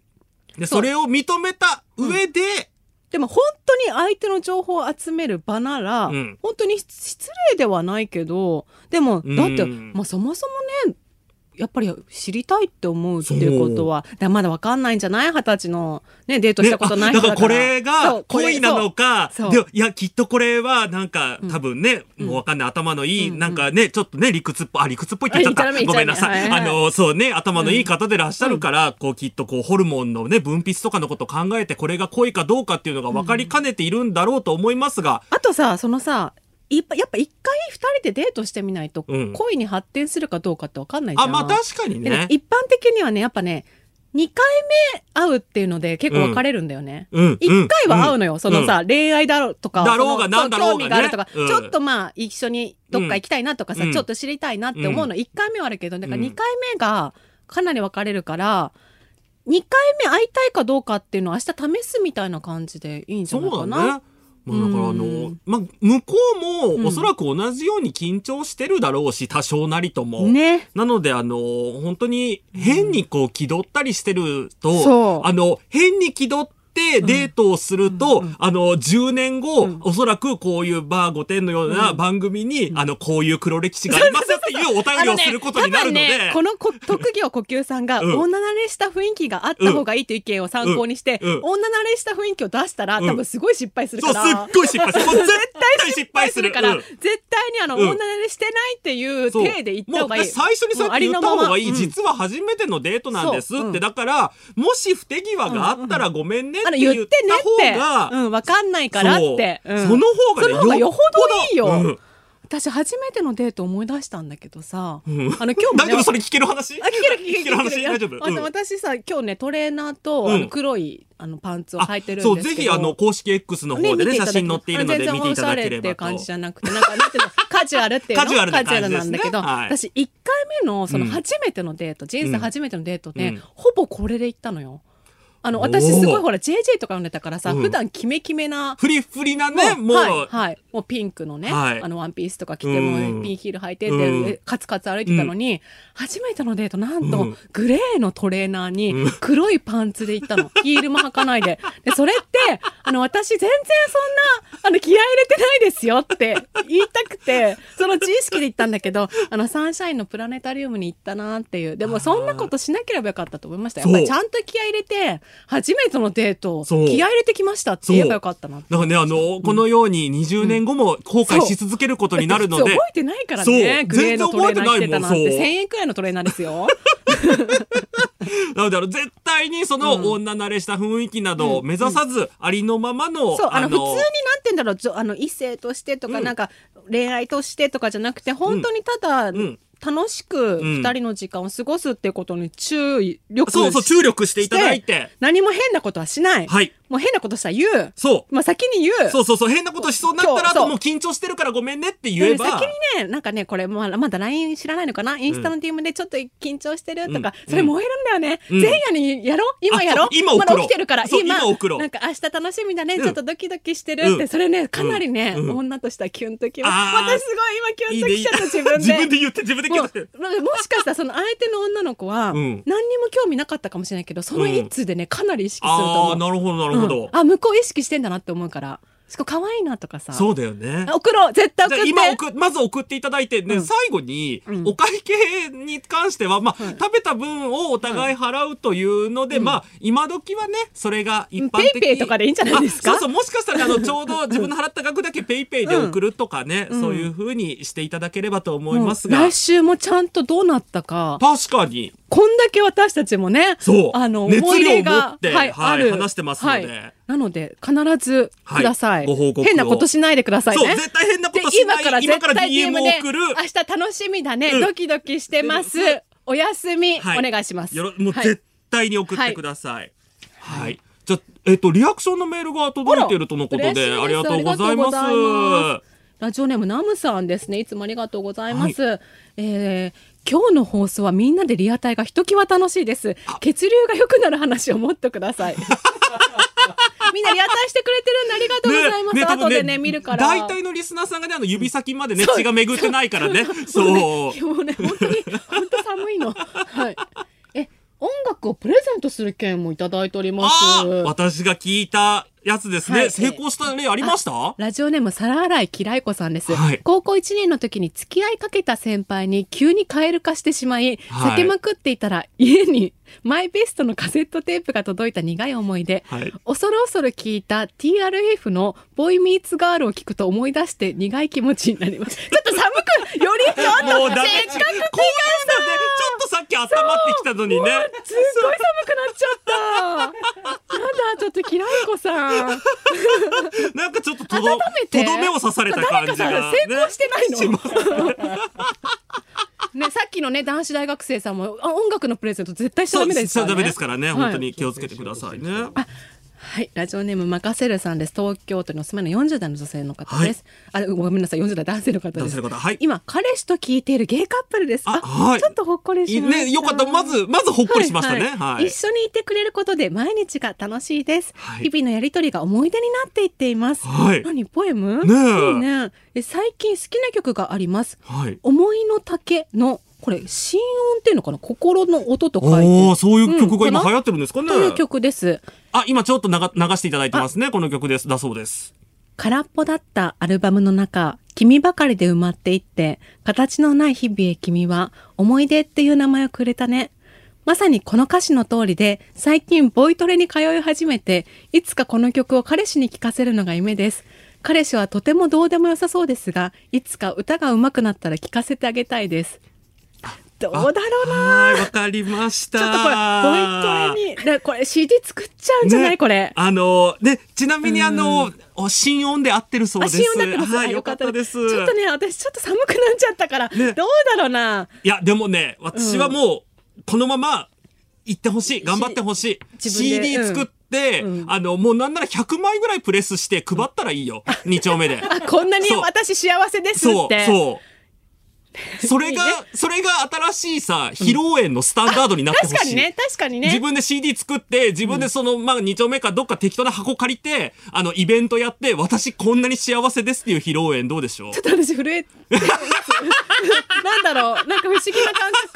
い。で、それを認めた上で、でも本当に相手の情報を集める場なら、うん。本当に失礼ではないけど、でも、うん。だって、まあそもそもね、やっぱり知りたいって思うっていうことは、まだわかんないんじゃない？二十歳のね、デートしたことないね人だから。あだからこれが恋なのか、でいや、きっとこれはなんか、うん。多分ね、もうわかんない頭のいい、うんなんかね、ちょっとね、理屈っぽい、あ、理屈っぽいって言っちゃった。ごめんなさい。言っちゃダメあの、そうね、頭のいい方でいらっしゃるから、こう、きっとこう、ホルモンのね、分泌とかのことを考えて、これが恋かどうかっていうのが分かりかねているんだろうと思いますが、あとさ、そのさ、やっぱ一回二人でデートしてみないと、うん恋に発展するかどうかってわかんないじゃん。あ、まあ確かにね。で一般的にはね、やっぱね、2回目会うっていうので結構分かれるんだよね。うん。一うん回は会うのよ、そのさ、恋愛だろうとか、だろうがそのなんだろうがね興味があるとか、うんちょっとまあ、一緒にどっか行きたいなとかさ、うんちょっと知りたいなって思うの、1回目はあるけど、だからうん2回目がかなり分かれるから、2回目会いたいかどうかっていうのを明日試すみたいな感じでいいんじゃないかな。ね。まあだからあうのん、まあ、向こううんもおそらく同じように緊張してるだろうし、多少なりとも。ね。なので、あの、本当に変にこう気取ったりしてると、そう。あの、変に気取ってデートをすると、あの、10年後、うん。おそらくこういうバー5点のような番組に、あの、こういう黒歴史がありますっていうお便りをすることになるので、ね、ねこのこ特技を呼吸さんが、うん女慣れした雰囲気があった方がいいという意見を参考にして、うんうん女慣れした雰囲気を出したら、うん多分すごい失敗するそう、から。すっごい失敗する。絶対 失敗する。から、うん絶対にあの、うん女慣れしてないっていうそう体で言った方がいい。最初にそって言った方がいい。まま実は初めてのデートなんですって。そううんだから、もし不手際があったらごめんねって言ってね言った。方が、うん、わかんないからって。そううんその方がね、よほどいいようん私初めてのデート思い出したんだけどさ、うん。あの今日もね大丈夫それ聞ける話？あ聞ける聞ける聞ける。話？大丈夫？うん。私さ今日ねトレーナーと、うん。あの黒いあのパンツを履いてるんですけど。ぜひあの、公式 X の方でね、写真載っているので全然見ていただけれおしゃれって感じ。じゃなくて、なんか、なんていうの、カジュアルっていうのカジュアルなんだけど、はい。私、1回目の、そのうん。初めてのデート、人生初めてのデートで、うん。ほぼこれで行ったのよ。あの、私すごいほら、JJ とか読んでたからさ、うん。普段キメキメな、フリフリなね、もう、はい、はい。もうピンクのね、はい。あの、ワンピースとか着て、うん。もうピンヒール履いてて、うん。カツカツ歩いてたのに、初めてのデート、なんと、うん。グレーのトレーナーにうん、黒いパンツで行ったの。ヒールも履かないで。で、それって、あの、私全然そんな、あの、気合い入れてないですよって言いたくて、その自意識で行ったんだけど、あの、サンシャインのプラネタリウムに行ったなっていう。でも、そんなことしなければよかったと思いました。やっぱりちゃんと気合い入れて、初めてのデート、気合い入れてきましたって言えばよかったなだからね、あの、このように20年後も後悔し続けることになるので。覚、えてないからね。グレーのトレーナー着てたなんて。1000全然覚えてないもん。そう円くらいのトレーナーですよ。なのであの、絶対にその女慣れした雰囲気などを目指さず、ありのままの、そう、あの、普通になんて言うんだろうあの、異性としてとか、うんなんか、恋愛としてとかじゃなくて、本当にただ、ん楽しくうん二人の時間を過ごすっていうことに注意力そうそう、注力していただいて。何も変なことはしない。はい。もう変なことしたら言う。そう。まあ先に言う。そうそうそう、変なことしそうになったら、もう。緊張してるからごめんねって言えば。で先にね、なんかね、これ、まだまだ LINE 知らないのかな？インスタの DM でちょっと緊張してるとか、うん。それ燃えるんだよね。うん。前夜にやろう？今やろう？今送ろ。うまだ起きてるから、そう今。送ろ。うなんか明日楽しみだね、うん。ちょっとドキドキしてるって、うん。それね、かなりね、うん。女としてはキュンときます。あー。私すごい今キュンときちゃった、自分で。自分で言って、自分で言って。もしかしたらその相手の女の子は、うん。何にも興味なかったかもしれないけど、その一通でね、かなり意識するとああ、思う。なるほど、なるほどうん。あ、向こう意識してんだなって思うから。しかも可愛いなとかさ。そうだよね。あ送ろう。絶対送って。今送まず送っていただいて、ねうん。最後に、うん。お会計に関しては、まあ、はい食べた分をお互い払うというので、うん。まあ、今時はね、それが一般的ペイペイとかでいいんじゃないですか？あそうそう、もしかしたら、あの、ちょうど自分の払った額だけペイペイで送るとかね、うん。そういうふうにしていただければと思いますが、来週もちゃんとどうなったか。確かに、こんだけ私たちもね、そう。あの、思い出がっ、てはい、はい。話してますので。はいなので、必ずください。はい。ご報告を。変なことしないでくださいね。絶対変なこでとしない。今から今から絶対 DM で。明日楽しみだね、うん。ドキドキしてます、うんお休み、はい。お願いします。よろもうはい。絶対に送ってください。はい。じゃあえっと、リアクションのメールが届いているとのことで、ありがとうございます。ラジオネームナムさんですね。いつもありがとうございます、えー今日の放送はみんなでリアタイがひときわ楽しいです。血流が良くなる話をもっとください みんなリアタイしてくれてるんでありがとうございます、多分後でね見るから。大体のリスナーさんがね、あの、指先までね、血が巡ってないからね。そう。もうね本当に本当寒いの。はい。え音楽をプレゼントする件もいただいております。私が聞いたやつですね。はい。成功した例ありました？ラジオネーム皿洗いきらいこさんです、はい。高校1年の時に付き合いかけた先輩に急にカエル化してしまい、はい。避けまくっていたら家にマイベストのカセットテープが届いた苦い思い出、はい。恐る恐る聞いた TRF のボーイミーツガールを聞くと思い出して苦い気持ちになります。ちょっと寒くよりちょっとせっかく。こういうので、ちょっとさっき温まってきたのにね。すっごい寒くなっちゃったやだちょっときらいこさん。なんかちょっととど、とどめを刺された感じが、誰かさ成功してないの、し ね、さっきのね男子大学生さんもあ音楽のプレゼント絶対しちゃダメですからね。ですからね。はい。本当に気をつけてくださいね。はい、ラジオネームマカセルさんです。東京都にお住まいの40代の女性の方です。あれ、ごめんなさい、40代男性の方です。はい今、彼氏と聞いているゲイカップルです。あはいちょっとほっこりしま。ねよかったまずまずほっこりしましたねはい一緒にいてくれることで毎日が楽しいです。はい日々のやりとりが思い出になっていっています。はい何ポエム？ねえいいね。え最近好きな曲があります。はい。思いの丈のこれ心音っていうのかな？心の音と書いてそういう曲が今流行ってるんですかね。という曲ですあ、今ちょっと流流していただいてますね。この曲です。だそうです。空っぽだったアルバムの中君ばかりで埋まっていって形のない日々へ君は思い出っていう名前をくれたねまさにこの歌詞の通りで最近ボイトレに通い始めていつかこの曲を彼氏に聴かせるのが夢です彼氏はとてもどうでもよさそうですがいつか歌が上手くなったら聴かせてあげたいですどうだろうなはい、わかりました。ちょっとこれポイントにでこれ CD 作っちゃうんじゃない、ねこれあの、ね、ちなみにあの、お心音で合ってるそうあです。新音だってます、はい、あよかったです。ちょっとね私ちょっと寒くなっちゃったから、ねどうだろうないや、でもね、私はもう、このまま、行ってほしい。頑張ってほしい。CD 作って、うんあの、もうなんなら100枚ぐらいプレスして配ったらいいよ。2丁目で。あこんなに私幸せですって、そう。そ れが、それが新しいさ、披露宴のスタンダードになってほしい。確かにね確かにね。自分で CD 作って、自分でその、まあ、2丁目かどっか適当な箱借りて、あの、イベントやって、私こんなに幸せですっていう披露宴どうでしょう？ちょっと私震え なんだろう。なんか不思議な感覚です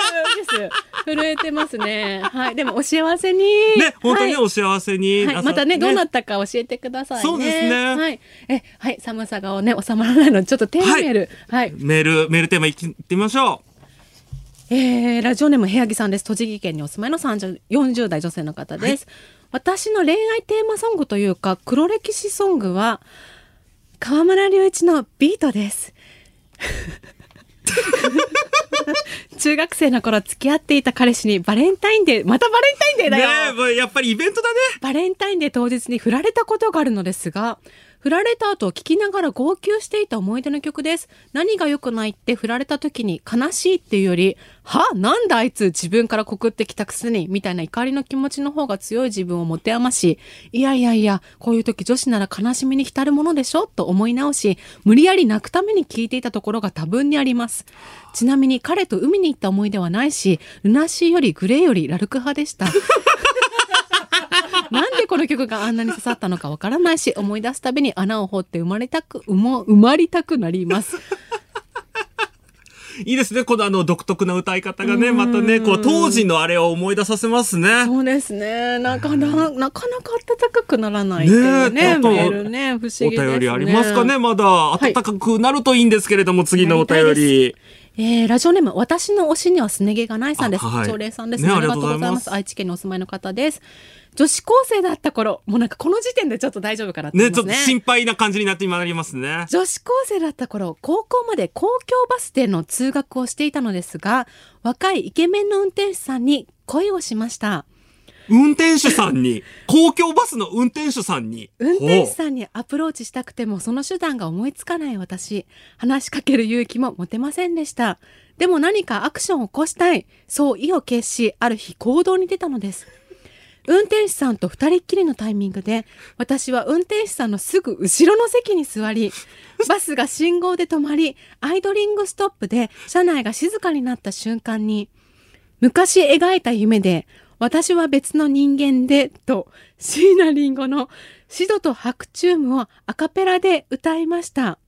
震えてますね。はい。でもお幸せに。ね、本当にはい。お幸せになさはい、またねどうなったか教えてくださいね。そうですね。はい、え、はい、寒さがね収まらないのでちょっとテーマメール、はい、メール、メールテーマいってみましょえーラジオネーム部屋木さんです。栃木県にお住まいの30 40代女性の方です。私の恋愛テーマソングというか黒歴史ソングは河村隆一のビートです。中学生の頃付き合っていた彼氏にバレンタインデーまたバレンタインデー。だよ、ねえ、やっぱりイベントだね。バレンタインデー当日に振られたことがあるのですが、振られた後聞きながら号泣していた思い出の曲です。何が良くないって振られた時に悲しいっていうより、は？なんだあいつ自分から告ってきたくせに、みたいな怒りの気持ちの方が強い自分を持て余し、いやいやいや、こういう時女子なら悲しみに浸るものでしょ？と思い直し、無理やり泣くために聞いていたところが多分にあります。ちなみに彼と海に行った思い出はないし、ルナシーよりグレーよりラルク派でした。なんでこの曲があんなに刺さったのかわからないし、思い出すたびに穴を掘って生まれたく、生も生まりたくなります。いいですね。このあの独特な歌い方がね、またね、こう当時のあれを思い出させますね。そうですね。なんかな、なかなか暖かくならないっていうね、ねね、不思議ね。お便りありますかねまだい暖かくなるといいんですけれども、次のお便り。えー、ラジオネーム、私の推しにはすね毛がないさんです。あはい常連さんですね。ねありがとうございま。す愛知県にお住まいの方です。女子高生だった頃、もうなんかこの時点でちょっと大丈夫かなって思いね、ちょ。っと心配な感じになって今なりますね。女子高生だった頃、高校まで公共バスでの通学をしていたのですが、若いイケメンの運転手さんに恋をしました。運転手さんに、公共バスの運転手さんに？運転手ほさんにアプローチしたくてもその手段が思いつかない私。話しかける勇気も持てませんでした。でも何かアクションを起こしたい。そう意を決し、ある日行動に出たのです。運転手さんと二人っきりのタイミングで、私は運転手さんのすぐ後ろの席に座り、バスが信号で止まり、アイドリングストップで車内が静かになった瞬間に、昔描いた夢で、私は別の人間で、と、椎名林檎のシドと白チュームをアカペラで歌いました。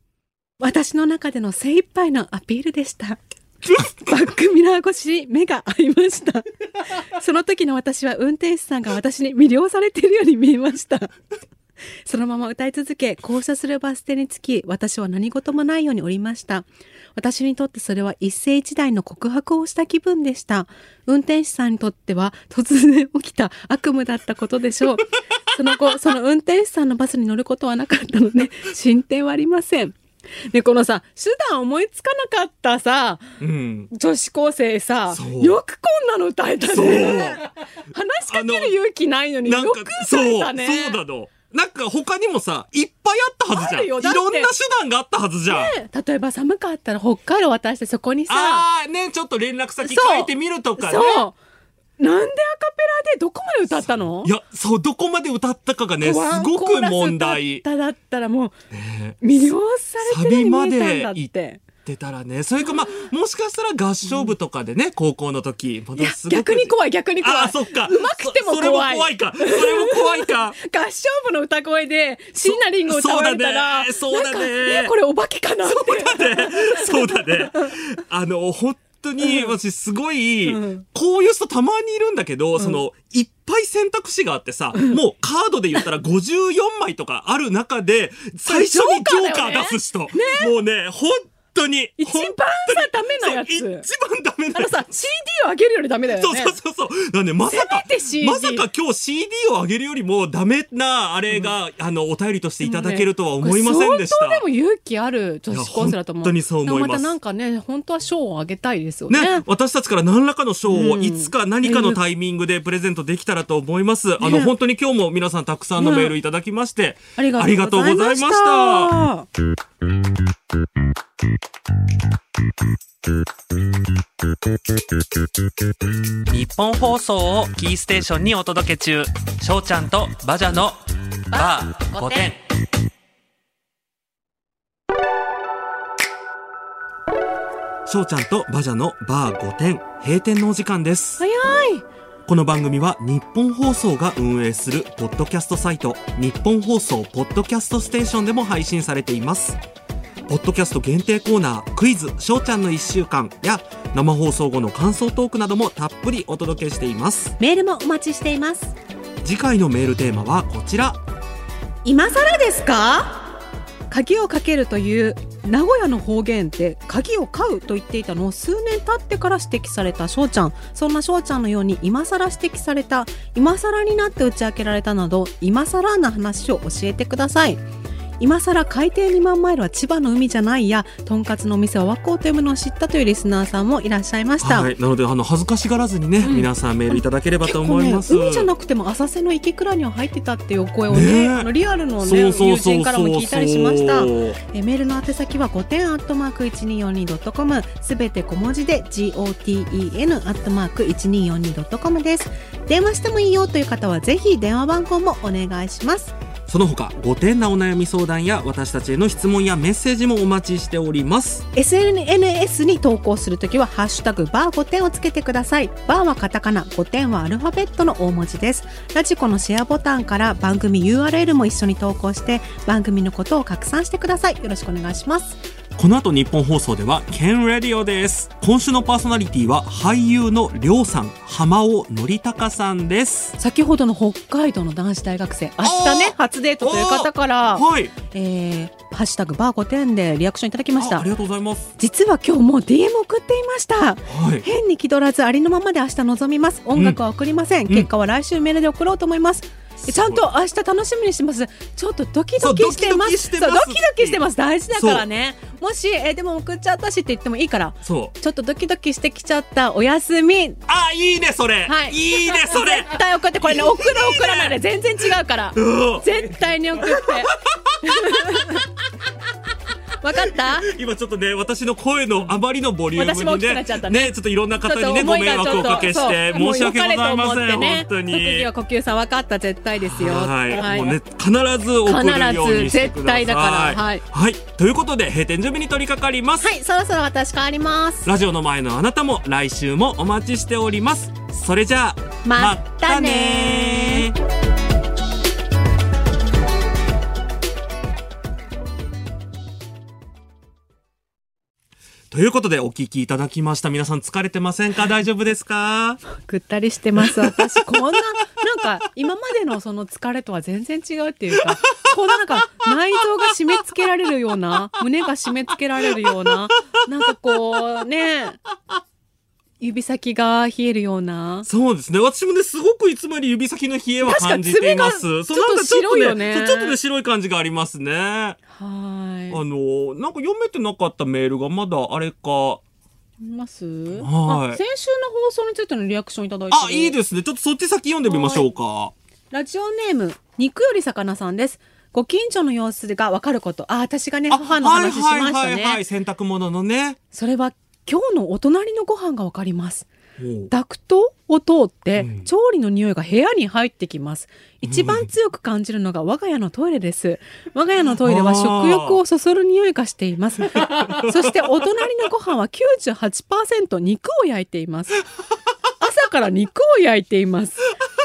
私の中での精一杯のアピールでした。バックミラー越しに目が合いました。その時の私は運転手さんが私に魅了されているように見えました。そのまま歌い続け、降車するバス停に着き、私は何事もないように降りました。私にとってそれは一世一代の告白をした気分でした。運転手さんにとっては突然起きた悪夢だったことでしょう。その後、その運転手さんのバスに乗ることはなかったので、進展はありません。で、このさ、手段思いつかなかったさ、うん。女子高生さそうよくこんなの歌えたそうね 話しかける勇気ないのになんかよく、そう、歌えたねそうだの。なんか他にもさ、いっぱいあったはずじゃん。いろんな手段があったはずじゃん。ね例えば寒かったら北海道渡してそこにさああ、ね、ちょっと連絡先そう変えてみるとかね。そうなんでアカペラでどこまで歌ったの？いや、そう、どこまで歌ったかがね、すごく問題。ただったらもうね魅了されてるように見えたんだっサビまで行て。出たらね、それかまあ、もしかしたら合唱部とかでね、高校の時、ものすごく逆に怖い逆に怖いああ、そっか。うまくても怖い怖いか。それも怖いか。合唱部の歌声で椎名林檎歌われたらそうだねそうだねなんかえこれお化けかなってそうだね。あの、本当に、私すごい、うん。こういう人たまにいるんだけど、その、いっぱい選択肢があってさ、もうカードで言ったら54枚とかある中で、最初にジョーカー出す人。もうね、本当に。一番さダメなやつ。一番ダメだよあのさ CD をあげるよりダメだよそうねそうそう。そう。なんでまさかまさか今日 CD をあげるよりもダメなあれが、あのお便りとしていただけるとは思いませんでした。これ相当でも勇気ある女子高生だと思う本当にそう思います。またなんかね本当は賞をあげたいですよね。ね、私たちから何らかの賞をうん。いつか何かのタイミングでプレゼントできたらと思います。あの本当に今日も皆さんたくさんのメールいただきまして、ありがありがとうございました。日本放送をキーステーションにお届け中。翔ちゃんとバジャのバー5点翔ちゃんとバジャのバー5点閉店のお時間です。早い。この番組は日本放送が運営するポッドキャストサイト。日本放送ポッドキャストステーションでも配信されています。ポッドキャスト限定コーナークイズ翔ちゃんの1週間や生放送後の感想トークなどもたっぷりお届けしています。メールもお待ちしています次回のメールテーマはこちら。今更ですか？鍵をかけるという名古屋の方言で鍵を買うと言っていたのを数年経ってから指摘された翔ちゃんそんな翔ちゃんのように今更指摘された今更になって打ち明けられたなど今更な話を教えてください今更海底2万マイルは千葉の海じゃないやとんかつのお店は和光というものを知ったというリスナーさんもいらっしゃいました、はい、なのであの恥ずかしがらずにね、ん。皆さんメールいただければと思います。ね、海じゃなくても浅瀬の池倉には入ってたっていう声をねね。えあのリアルのね友人からも聞いたりしました。えメールの宛先は5点アットマーク 1242.com すべて小文字で GOTEN アットマーク 1242.com です。電話してもいいよという方はぜひ電話番号もお願いしますその他5点なお悩み相談や私たちへの質問やメッセージもお待ちしております。SNS に投稿するときはハッシュタグバー5点をつけてください。バーはカタカナ5点はアルファベットの大文字です。ラジコのシェアボタンから番組 URL も一緒に投稿して番組のことを拡散してください。よろしくお願いします。この後日本放送ではケンレディオです。今週のパーソナリティは俳優のりょうさん浜尾則隆さんです。先ほどの北海道の男子大学生明日ね初デートという方からはい。えーハッシュタグバー5点でリアクションいただきました。あありがとうございます。実は今日も DM 送っていました。はい。変に気取らずありのままで明日臨みます。音楽は送りません、結果は来週メールで送ろうと思います、ちゃんと明日楽しみにしてます。ちょっとドキドキしてます。ドキドキしてます。大事だからね。もしえーでも送っちゃったしって言ってもいいからそう。ちょっとドキドキしてきちゃったお休み。あいいねそれ、はい。いいねそれ。絶対送ってこれね。送る送らないで。全然違うから。うん絶対に送ってわかった？今ちょっとね私の声のあまりのボリュームにきくなっちゃったね。ねちょっといろんな方にねご迷惑をおかけして申し訳ございません、ね本当に。特技は呼吸さん分かった絶対ですよ。はい、もうね必ず送るようにしてください。必ず絶対だから。はい。はい、ということで閉店準備に取り掛かります、はいそろそろ私帰ります。ラジオの前のあなたも来週もお待ちしております。それじゃあまったねということでお聞きいただきました。皆さん疲れてませんか？大丈夫ですか？ぐったりしてます。私こんななんか今までのその疲れとは全然違うっていうかこんななんか内臓が締め付けられるような胸が締め付けられるようななんかこうね。指先が冷えるような。そうですね。私もねすごくいつもより指先の冷えは感じています。そうなんかちょっとねそうちょっとね白い感じがありますね。はい。あのなんか読めてなかったメールがまだあれか。います、はい。あ先週の放送についてのリアクションいただいてる。あいいですね。ちょっとそっち先読んでみましょうか。ラジオネーム肉より魚さんです。ご近所の様子がわかること。あ私がねあ母の話しましたね、はいはいはいはい。洗濯物のね。それは今日のお隣のご飯がわかります。ダクトを通ってうん。調理の匂いが部屋に入ってきます。一番強く感じるのが我が家のトイレです。我が家のトイレは食欲をそそる匂いがしています。そしてお隣のご飯は98%肉を焼いています。朝から肉を焼いています。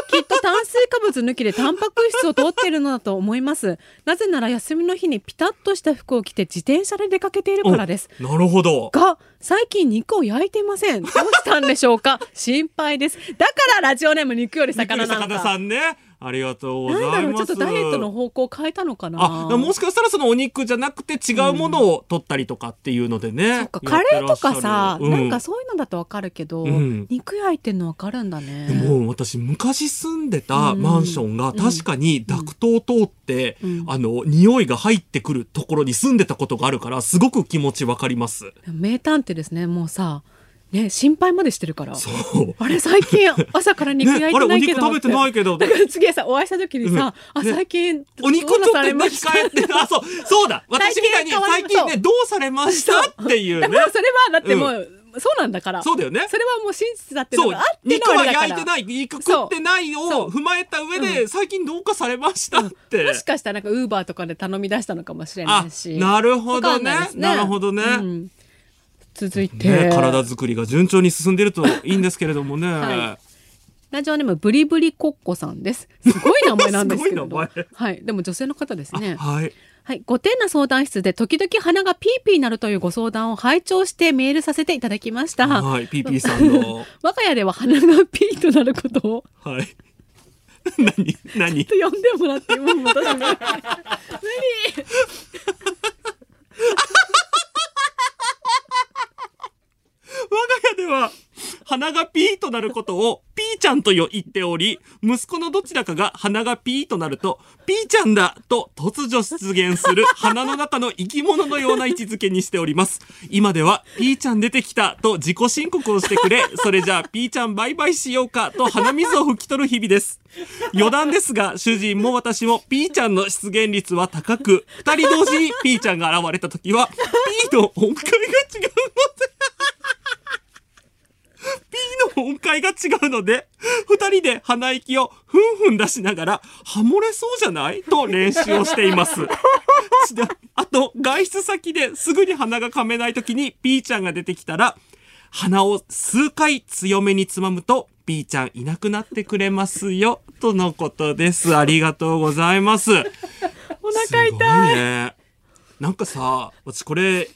きっと炭水化物抜きでタンパク質を取っているのだと思います。なぜなら休みの日にピタッとした服を着て自転車で出かけているからです。なるほど。が最近肉を焼いていません。どうしたんでしょうか。心配です。だからラジオネーム肉より魚なん魚ださんねありがとうございます。なんだろうちょっとダイエットの方向を変えたのかな？あもしかしたらそのお肉じゃなくて違うものを取ったりとかっていうのでね、そっかカレーとかさ、やってらっしゃる。なんかそういうのだとわかるけど、うん。肉焼いてんのわかるんだね。でも私昔住んでたマンションがうん確かにダクトを通って、うん。あの匂いが入ってくるところに住んでたことがあるからすごく気持ちわかります。名探偵ですね。もうさ、ね心配までしてるから。そう。あれ最近朝から肉ね、焼いてないけど。肉食べてないけどだから次さお会いした時にさ、あね最近お肉ちょっと控えて、あ、そう、そうだ。私みたいに最近ね、どうされました？っていうねでも。それはだってもう、そうなんだから。そうだよね。それはもう真実だってのがあっ、て肉はのあれだから焼いてない、肉食ってないを踏まえた上で、最近どうかされましたって。もしかしたらなんかウーバーとかで頼み出したのかもしれあないし。なるほどねです。ねなるほどね。うん続いて、ね、体作りが順調に進んでるといいんですけれどもね。はラジオネームブリブリコッコさんです。すごい名前なんですけれど。はい、でも女性の方ですね。はい。はい、5点な相談室で時々鼻がピーピーなるというご相談を拝聴してメールさせていただきました。はい。ピーピーさんの。我が家では鼻がピーとなることをはい。何何？と呼んでもらってもうまたダメ。無理。我が家では鼻がピーとなることをピーちゃんと言っており、息子のどちらかが鼻がピーとなると、ピーちゃんだと突如出現する鼻の中の生き物のような位置づけにしております。今ではピーちゃん出てきたと自己申告をしてくれ、それじゃあピーちゃんバイバイしようかと鼻水を拭き取る日々です。余談ですが、主人も私もピーちゃんの出現率は高く、二人同時にピーちゃんが現れた時は、ピーの音階が違うので、音階が違うので、二人で鼻息をふんふん出しながら、ハモれそうじゃない？と練習をしています。あと、外出先ですぐに鼻が噛めない時に P ちゃんが出てきたら、鼻を数回強めにつまむと、P ちゃんいなくなってくれますよ、とのことです。ありがとうございます。お腹痛い。すごいね。なんかさ、私これ、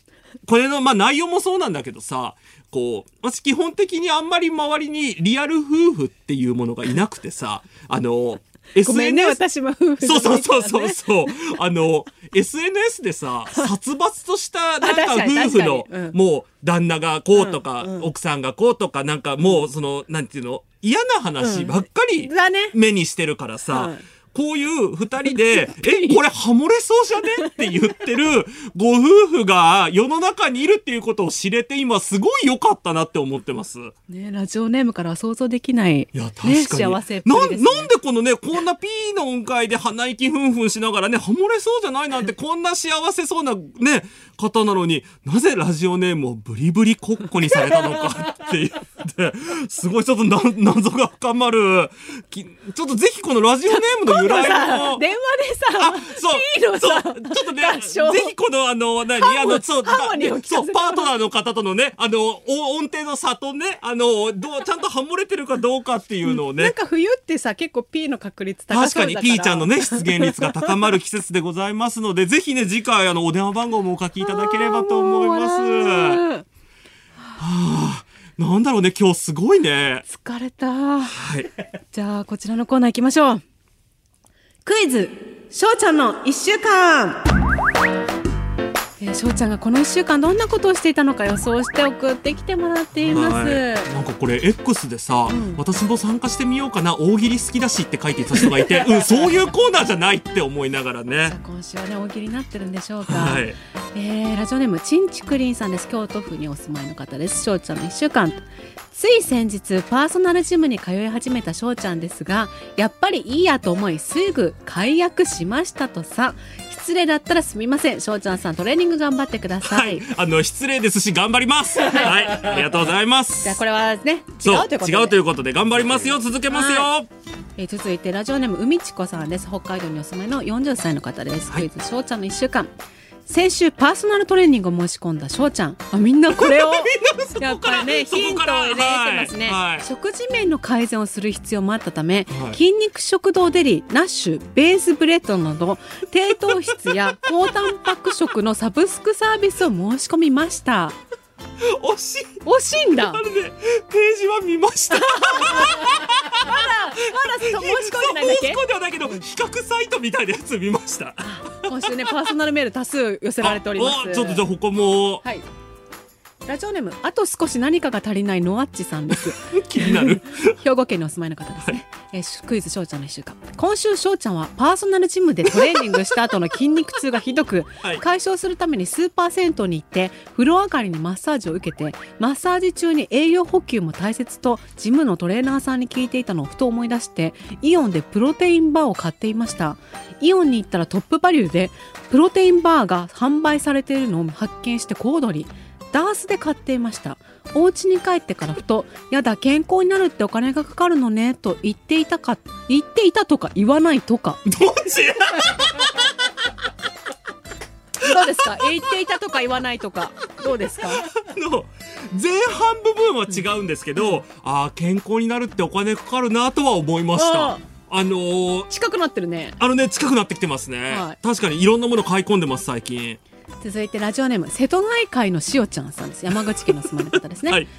これの、まあ内容もそうなんだけどさ、こう、私基本的にあんまり周りにリアル夫婦っていうものがいなくてさ、あの、ごめんね、SNS 私も夫婦じゃそうそうそうそうそう。あの、SNS でさ、殺伐とした、なんか夫婦のうん、もう、旦那がこうとか、うんうん。奥さんがこうとか、なんかもう、その、なんていうの、嫌な話ばっかり。目にしてるからさ、はいこういう二人で、え、これハモれそうじゃねって言ってるご夫婦が世の中にいるっていうことを知れて今すごい良かったなって思ってます。ね、ラジオネームからは想像できない。いや、確かね、に。幸せっぷなりです、ね。なんでこのね、こんなピーの音階で鼻息ふんふんしながらね、ハモれそうじゃないなんて、こんな幸せそうなね、方なのに、なぜラジオネームをブリブリコッコにされたのかって言って、すごいちょっとな謎が深まる。きちょっとぜひこのラジオネームの由来さの。電話でさ、そう。そうちょっとね、ぜひこのあの、何あの、そう、そう、パートナーの方とのね、あの、お音程の差とね、あの、どう、ちゃんとハモれてるかどうかっていうのをね、なんか冬ってさ、結構 P の確率高確かにそうだから P ちゃんのね、出現率が高まる季節でございますので、ぜひね、次回、あの、お電話番号もお書きいただければと思います。笑うなんだろうね、今日すごいね。疲れた。はい。じゃあ、こちらのコーナー行きましょう。クイズ、しょうちゃんの一週間。えー、しょうちゃんがこの一週間どんなことをしていたのか予想して送ってきてもらっています。はい。なんかこれ X でさ、ん。私も参加してみようかな大喜利好きだしって書いていた人がいて、うん、そういうコーナーじゃないって思いながら さねあ。今週はね大喜利になってるんでしょうか、はい。えーラジオネームちんちくりんさんです。京都府にお住まいの方です。しょうちゃんの1週間。つい先日パーソナルジムに通い始めたしょうちゃんですがやっぱりいいやと思いすぐ解約しましたとさ失礼だったらすみません。しょうちゃんさんトレーニング頑張ってくださ、はい。い。あの、失礼ですし、頑張ります。はい。ありがとうございます。じゃあこれはね違そう。うということで。違うということで頑張りますよ。続けますよ、はえー続いてラジオネーム海ちこさんです。北海道にお住まいの40歳の方です、はい。クイズしょうちゃんの1週間先週パーソナルトレーニングを申し込んだしょうちゃん。あみんなこれを。やっぱりねヒントを入れてますね、はい。はい。食事面の改善をする必要もあったため、はい。筋肉食堂デリナッシュベースブレッドなど低糖質や高タンパク食のサブスクサービスを申し込みました 惜しい。惜しいんだ。あれねページは見ました。まだ申し込んでないんだっけ？申し込んではないけど比較サイトみたいなやつ見ました。今週ねパーソナルメール多数寄せられております。ちょっとじゃあ他も。はいラジオネームあと少し何かが足りないノアッチさんです。気になる。兵庫県にお住まいの方ですね、えークイズ翔ちゃんの一週間。今週翔ちゃんはパーソナルジムでトレーニングした後の筋肉痛がひどく、はい。解消するためにスーパー銭湯に行って風呂上がりにマッサージを受けてマッサージ中に栄養補給も大切とジムのトレーナーさんに聞いていたのをふと思い出してイオンでプロテインバーを買っていました。イオンに行ったらトップバリューでプロテインバーが販売されているのを発見して小躍りダースで買っていました。お家に帰ってからふと「やだ健康になるってお金がかかるのね」と言っていたか言っていたとか言わないとか。どっちどうですか？言っていたとか言わないとか。どうですか？の前半部分は違うんですけど、ああ、健康になるってお金かかるなとは思いました。あ。あのー、近くなってるね。あのね、近くなってきてますね。はい。確かにいろんなもの買い込んでます、最近。続いてラジオネーム瀬戸内海のしおちゃんさんです。山口県の住まいの方ですね。はい。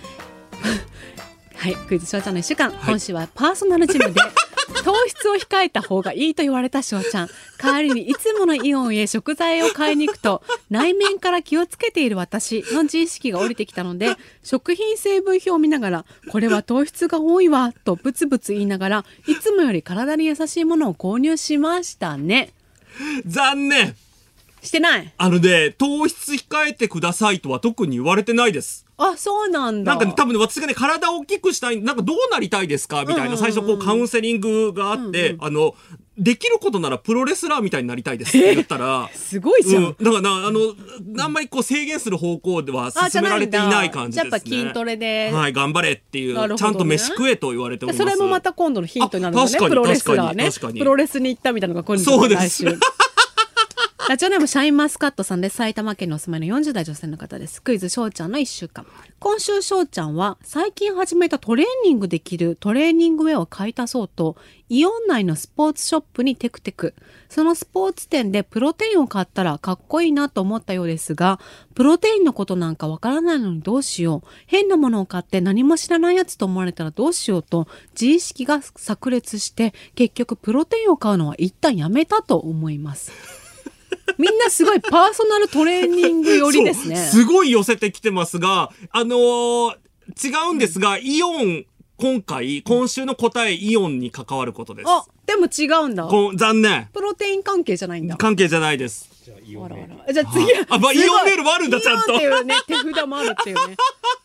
はい、クイズしおちゃんの一週間、い。今週はパーソナルジムで 糖質を控えた方がいいと言われたしおちゃん。帰りにいつものイオンへ食材を買いに行くと内面から気をつけている私の自意識が降りてきたので食品成分表を見ながらこれは糖質が多いわとブツブツ言いながらいつもより体に優しいものを購入しましたね。残念してない？あのね、糖質控えてくださいとは特に言われてないです。あそうなんだ。なんかね、多分ね、私がね、体を大きくしたい、なんかどうなりたいですか？みたいな、最初こうカウンセリングがあって、あの、できることならプロレスラーみたいになりたいですって言ったら、すごいじゃん、うん、だからな、あの、あんまりこう制限する方向では進められていんだ。ない感じですね。やっぱ筋トレで、はい、頑張れっていう、ね。ちゃんと飯食えと言われております。それもまた今度のヒントになるのね。あ確かにプロレスラーね。プロレスに行ったみたいなのが今度そうです ラジオネームシャインマスカットさんです。埼玉県にお住まいの40代女性の方です。クイズしょうちゃんの1週間。今週しょうちゃんは最近始めたトレーニングできるトレーニングウェアを買い足そうとイオン内のスポーツショップにテクテク。そのスポーツ店でプロテインを買ったらかっこいいなと思ったようですがプロテインのことなんかわからないのにどうしよう。変なものを買って何も知らないやつと思われたらどうしようと自意識が炸裂して結局プロテインを買うのは一旦やめたと思います。みんなすごいパーソナルトレーニング寄りですね。すごい寄せてきてますが、あのー違うんですが、イオン、今回、今週の答え、イオンに関わることです。あでも違うんだ。残念。プロテイン関係じゃないんだ。関係じゃないです。あらあら。じゃあ次はあまあイオンメールもあるんだちゃんと。イオンっていうね手札もあるっていうね。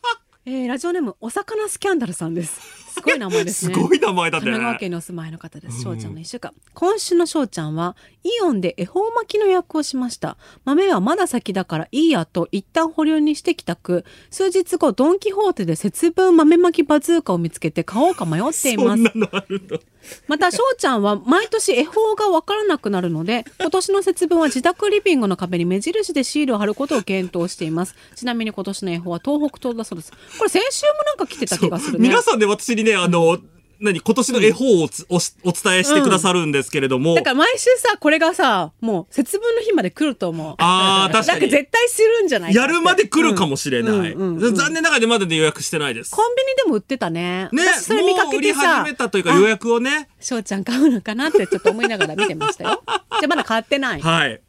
えー、ラジオネームお魚スキャンダルさんです。すごい名前ですね。すごい名前だね。神奈川県にお住まいの方です。翔ちゃんの一週間、今週の翔ちゃんはイオンで恵方巻きの予約をしました。豆はまだ先だからいいやと一旦保留にして帰宅。数日後ドン・キホーテで節分豆巻きバズーカを見つけて買おうか迷っています。そんなのあるの？また翔ちゃんは毎年恵方が分からなくなるので今年の節分は自宅リビングの壁に目印でシールを貼ることを検討しています。ちなみに今年の恵方は東北東だそうです。これ先週もなんか来てた気がするね。皆さんで私にね、あの、何、今年の絵本をつお伝えしてくださるんですけれども、だから毎週さこれがさもう節分の日まで来ると思う。あー 確かに。なんか絶対するんじゃないやるまで来るかもしれない。うんうんうん。残念ながらまだで予約してないです。コンビニでも売ってたね。ね、私それ見かけてさ始めたというか予約をね。翔ちゃん買うのかなってちょっと思いながら見てましたよ。じゃあまだ買ってない。はい。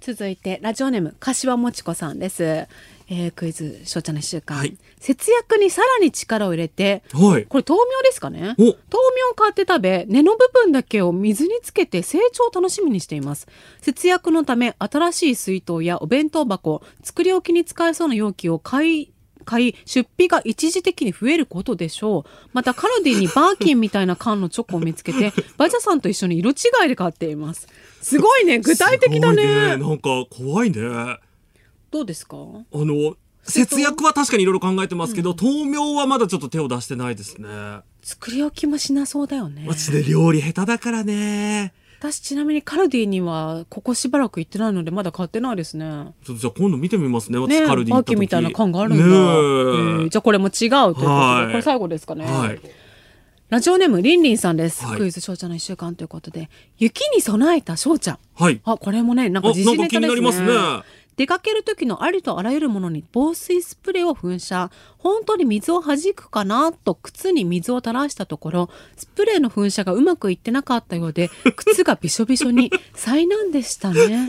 続いてラジオネーム柏もちこさんです、えー、クイズ翔ちゃんの1週間、はい。節約にさらに力を入れてはい。これ豆苗ですかね？お。豆苗を買って食べ根の部分だけを水につけて成長を楽しみにしています。節約のため新しい水筒やお弁当箱作り置きに使えそうな容器を買い買い出費が一時的に増えることでしょう。またカルディにバーキンみたいな缶のチョコを見つけて バジャさんと一緒に色違いで買っています。すごいね具体的だすごいねなんか怖いね。あどうですか？の、節約は確かにいろいろ考えてますけど、豆苗はまだちょっと手を出してないですね。作り置きもしなそうだよね。私ね、料理下手だからね。私ちなみにカルディにはここしばらく行ってないのでまだ買ってないですね。ちょっとじゃあ今度見てみますね。ね私カルディ行った時。秋みたいな缶があるんだ、ねええーじゃあこれも違うということで、はい。これ最後ですかね、はい。ラジオネームりんりんさんです、はい。クイズ翔ちゃんの一週間ということで雪に備えた翔ちゃん。はい。あこれもねなんかあ、時なんか気事ネタですね。になりますね。出かける時のありとあらゆるものに防水スプレーを噴射本当に水を弾くかなと靴に水を垂らしたところスプレーの噴射がうまくいってなかったようで靴がびしょびしょに災難でしたね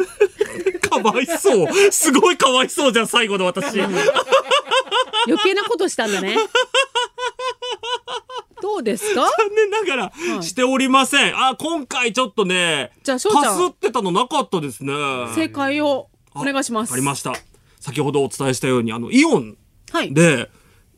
かわいそう。すごいかわいそうじゃん、最後の私。余計なことしたんだね。どうですか？残念ながらしておりません。あ、今回ちょっとね、じゃあかすってたのなかったですね。正解をお願いします。ありました。先ほどお伝えしたように、あの、イオンはい。で、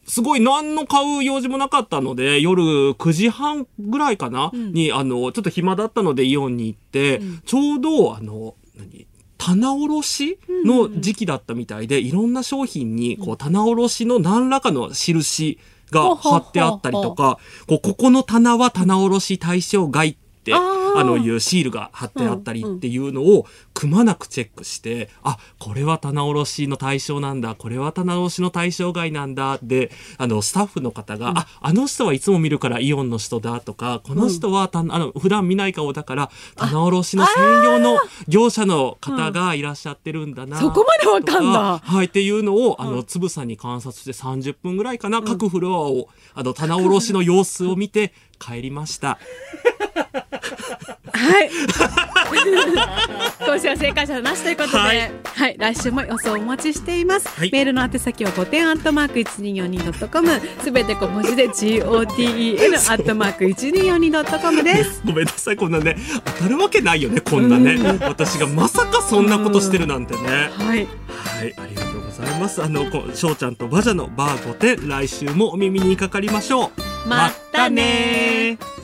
すごい何の買う用事もなかったので、夜9時半ぐらいかな、に、あの、ちょっと暇だったのでイオンに行って、ちょうど、あの、何棚卸しの時期だったみたいで、いろんな商品に、こう、棚卸しの何らかの印が貼ってあったりとか、こう、ここの棚は棚卸し対象外って、あの、いうシールが貼ってあったりっていうのをくまなくチェックして、あ、これは棚卸しの対象なんだ、これは棚卸しの対象外なんだで、あの、スタッフの方が、あ、あの人はいつも見るからイオンの人だとか、この人はた、あの、普段見ない顔だから、棚卸しの専用の業者の方がいらっしゃってるんだな。そこまでわかんだ。とはい、っていうのを、あの、つぶさに観察して30分ぐらいかな、各フロアを、あの、棚卸しの様子を見て帰りました。はい。今週は正解者なしということで、ははいい、来週も予想お待ちしています。はいメールの宛先は5点アットマーク 1242.com、すべて小文字で GOTEN アットマーク 1242.com です。ごめんなさい、こんなね、当たるわけないよね、こんなね。私がまさかそんなことしてるなんてね。はい。はい、ありがとうございます。あの、こしょうちゃんとバジャのバー5点、来週もお耳にかかりましょう。またねー